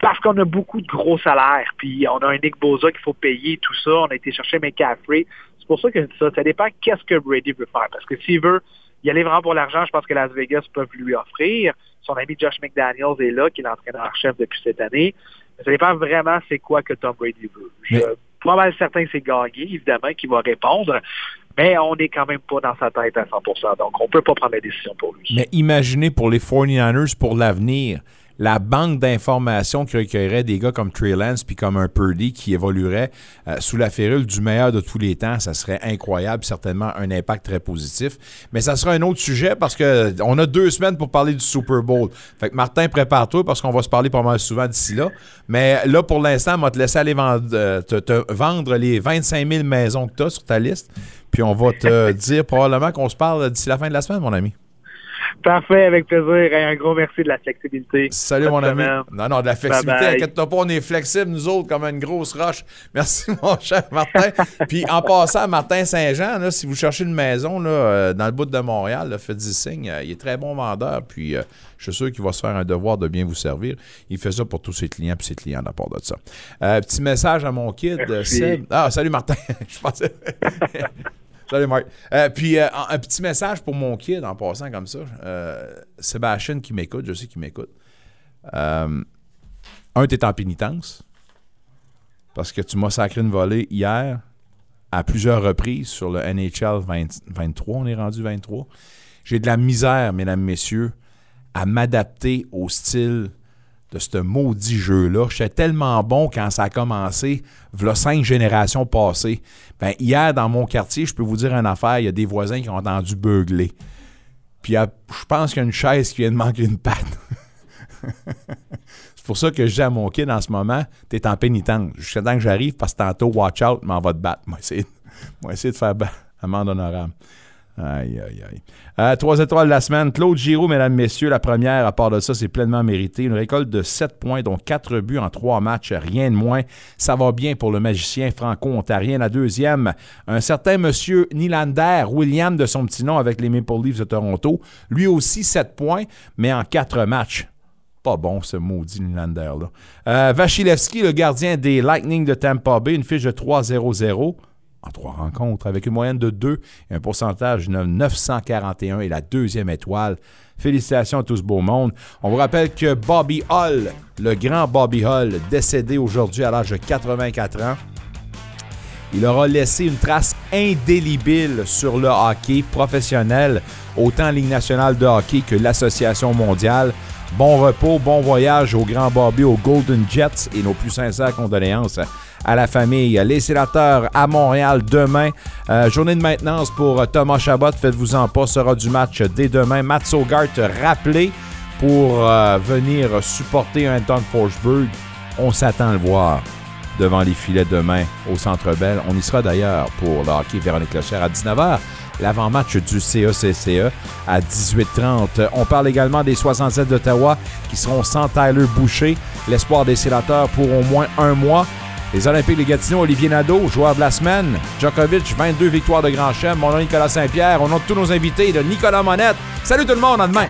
parce qu'on a beaucoup de gros salaires, puis on a un Nick Boza qu'il faut payer, tout ça. On a été chercher McCaffrey. C'est pour ça que je dis ça. Ça dépend qu'est-ce que Brady veut faire. Parce que s'il veut y aller vraiment pour l'argent, je pense que Las Vegas peuvent lui offrir. Son ami Josh McDaniels est là, qui est l'entraîneur-chef depuis cette année. Mais ça dépend vraiment c'est quoi que Tom Brady veut. Je suis pas mal certain que c'est gagné, évidemment, qu'il va répondre. Mais on n'est quand même pas dans sa tête à 100% Donc, on peut pas prendre la décision pour lui. Mais imaginez pour les 49ers, pour l'avenir, la banque d'informations qui recueillerait des gars comme Trey Lance puis comme un Purdy qui évoluerait euh, sous la férule du meilleur de tous les temps, ça serait incroyable, certainement un impact très positif. Mais ça sera un autre sujet parce que on a deux semaines pour parler du Super Bowl. Fait que Martin, prépare-toi parce qu'on va se parler pas mal souvent d'ici là. Mais là, pour l'instant, on va te laisser aller vendre, euh, te vendre les 25 000 maisons que tu as sur ta liste. Puis on va te dire probablement qu'on se parle d'ici la fin de la semaine, mon ami. Parfait, avec plaisir. Et un gros merci de la flexibilité. Salut, mon ami. Non, non, de la flexibilité. Inquiète-toi pas, on est flexible, nous autres, comme une grosse roche. Merci, mon cher Martin. Puis, en passant, Martin Saint-Jean, si vous cherchez une maison là, euh, dans le bout de Montréal, faites-y signe. Euh, il est très bon vendeur. Puis, euh, je suis sûr qu'il va se faire un devoir de bien vous servir. Il fait ça pour tous ses clients et ses clients à part de ça. petit message à mon kid, Seb. Ah, salut, Martin. je pensais. Salut. Euh, puis, euh, un petit message pour mon kid en passant comme ça. Euh, Sébastien qui m'écoute, je sais qu'il m'écoute. un, tu es en pénitence parce que tu m'as sacré une volée hier à plusieurs reprises sur le NHL 23. On est rendu 23. J'ai de la misère, mesdames, messieurs, à m'adapter au style de ce maudit jeu-là. J'étais tellement bon quand ça a commencé, voilà cinq générations passées. Ben, hier, dans mon quartier, je peux vous dire une affaire, il y a des voisins qui ont entendu beugler. Puis je pense qu'il y a une chaise qui vient de manquer une patte. c'est pour ça que je dis à mon kid en ce moment, t'es en pénitence. Jusqu'à temps que j'arrive, parce tantôt, watch out, m'en va te battre. Moi, essayer de faire amende honorable. Aïe, aïe, aïe. Trois étoiles de la semaine. Claude Giroux, mesdames, messieurs, la première, à part de ça, c'est pleinement mérité. Une récolte de 7 points, dont 4 buts en 3 matchs, rien de moins. Ça va bien pour le magicien franco-ontarien. La deuxième, un certain monsieur Nylander, William de son petit nom avec les Maple Leafs de Toronto. Lui aussi 7 points, mais en 4 matchs pas bon, ce maudit Nylander-là. Euh, Vachilevski, le gardien des Lightning de Tampa Bay, une fiche de 3-0-0 en trois rencontres, avec une moyenne de 2 et un pourcentage de 941 et la deuxième étoile. Félicitations à tout ce beau monde. On vous rappelle que Bobby Hull, le grand Bobby Hull, décédé aujourd'hui à l'âge de 84 ans, il aura laissé une trace indélébile sur le hockey professionnel, autant Ligue nationale de hockey que l'Association mondiale. Bon repos, bon voyage au grand Bobby, aux Golden Jets et nos plus sincères condoléances à la famille. Les sénateurs à Montréal demain. Euh, journée de maintenance pour Thomas Chabot. Faites-vous-en pas, sera du match dès demain. Matt Sogart rappelé pour euh, venir supporter Anton Forsberg. On s'attend à le voir devant les filets demain au Centre Bell. On y sera d'ailleurs pour le hockey Véronique Locher à 19h. L'avant-match du CECCE à 18h30. On parle également des 67 d'Ottawa qui seront sans Tyler Boucher. L'espoir des sénateurs pour au moins un mois. Les Olympiques de Gatineau, Olivier Nadeau, joueur de la semaine. Djokovic, 22 victoires de Grand Chelem. Mon nom Nicolas Saint-Pierre. Au nom de tous nos invités, de Nicolas Monette. Salut tout le monde, à demain.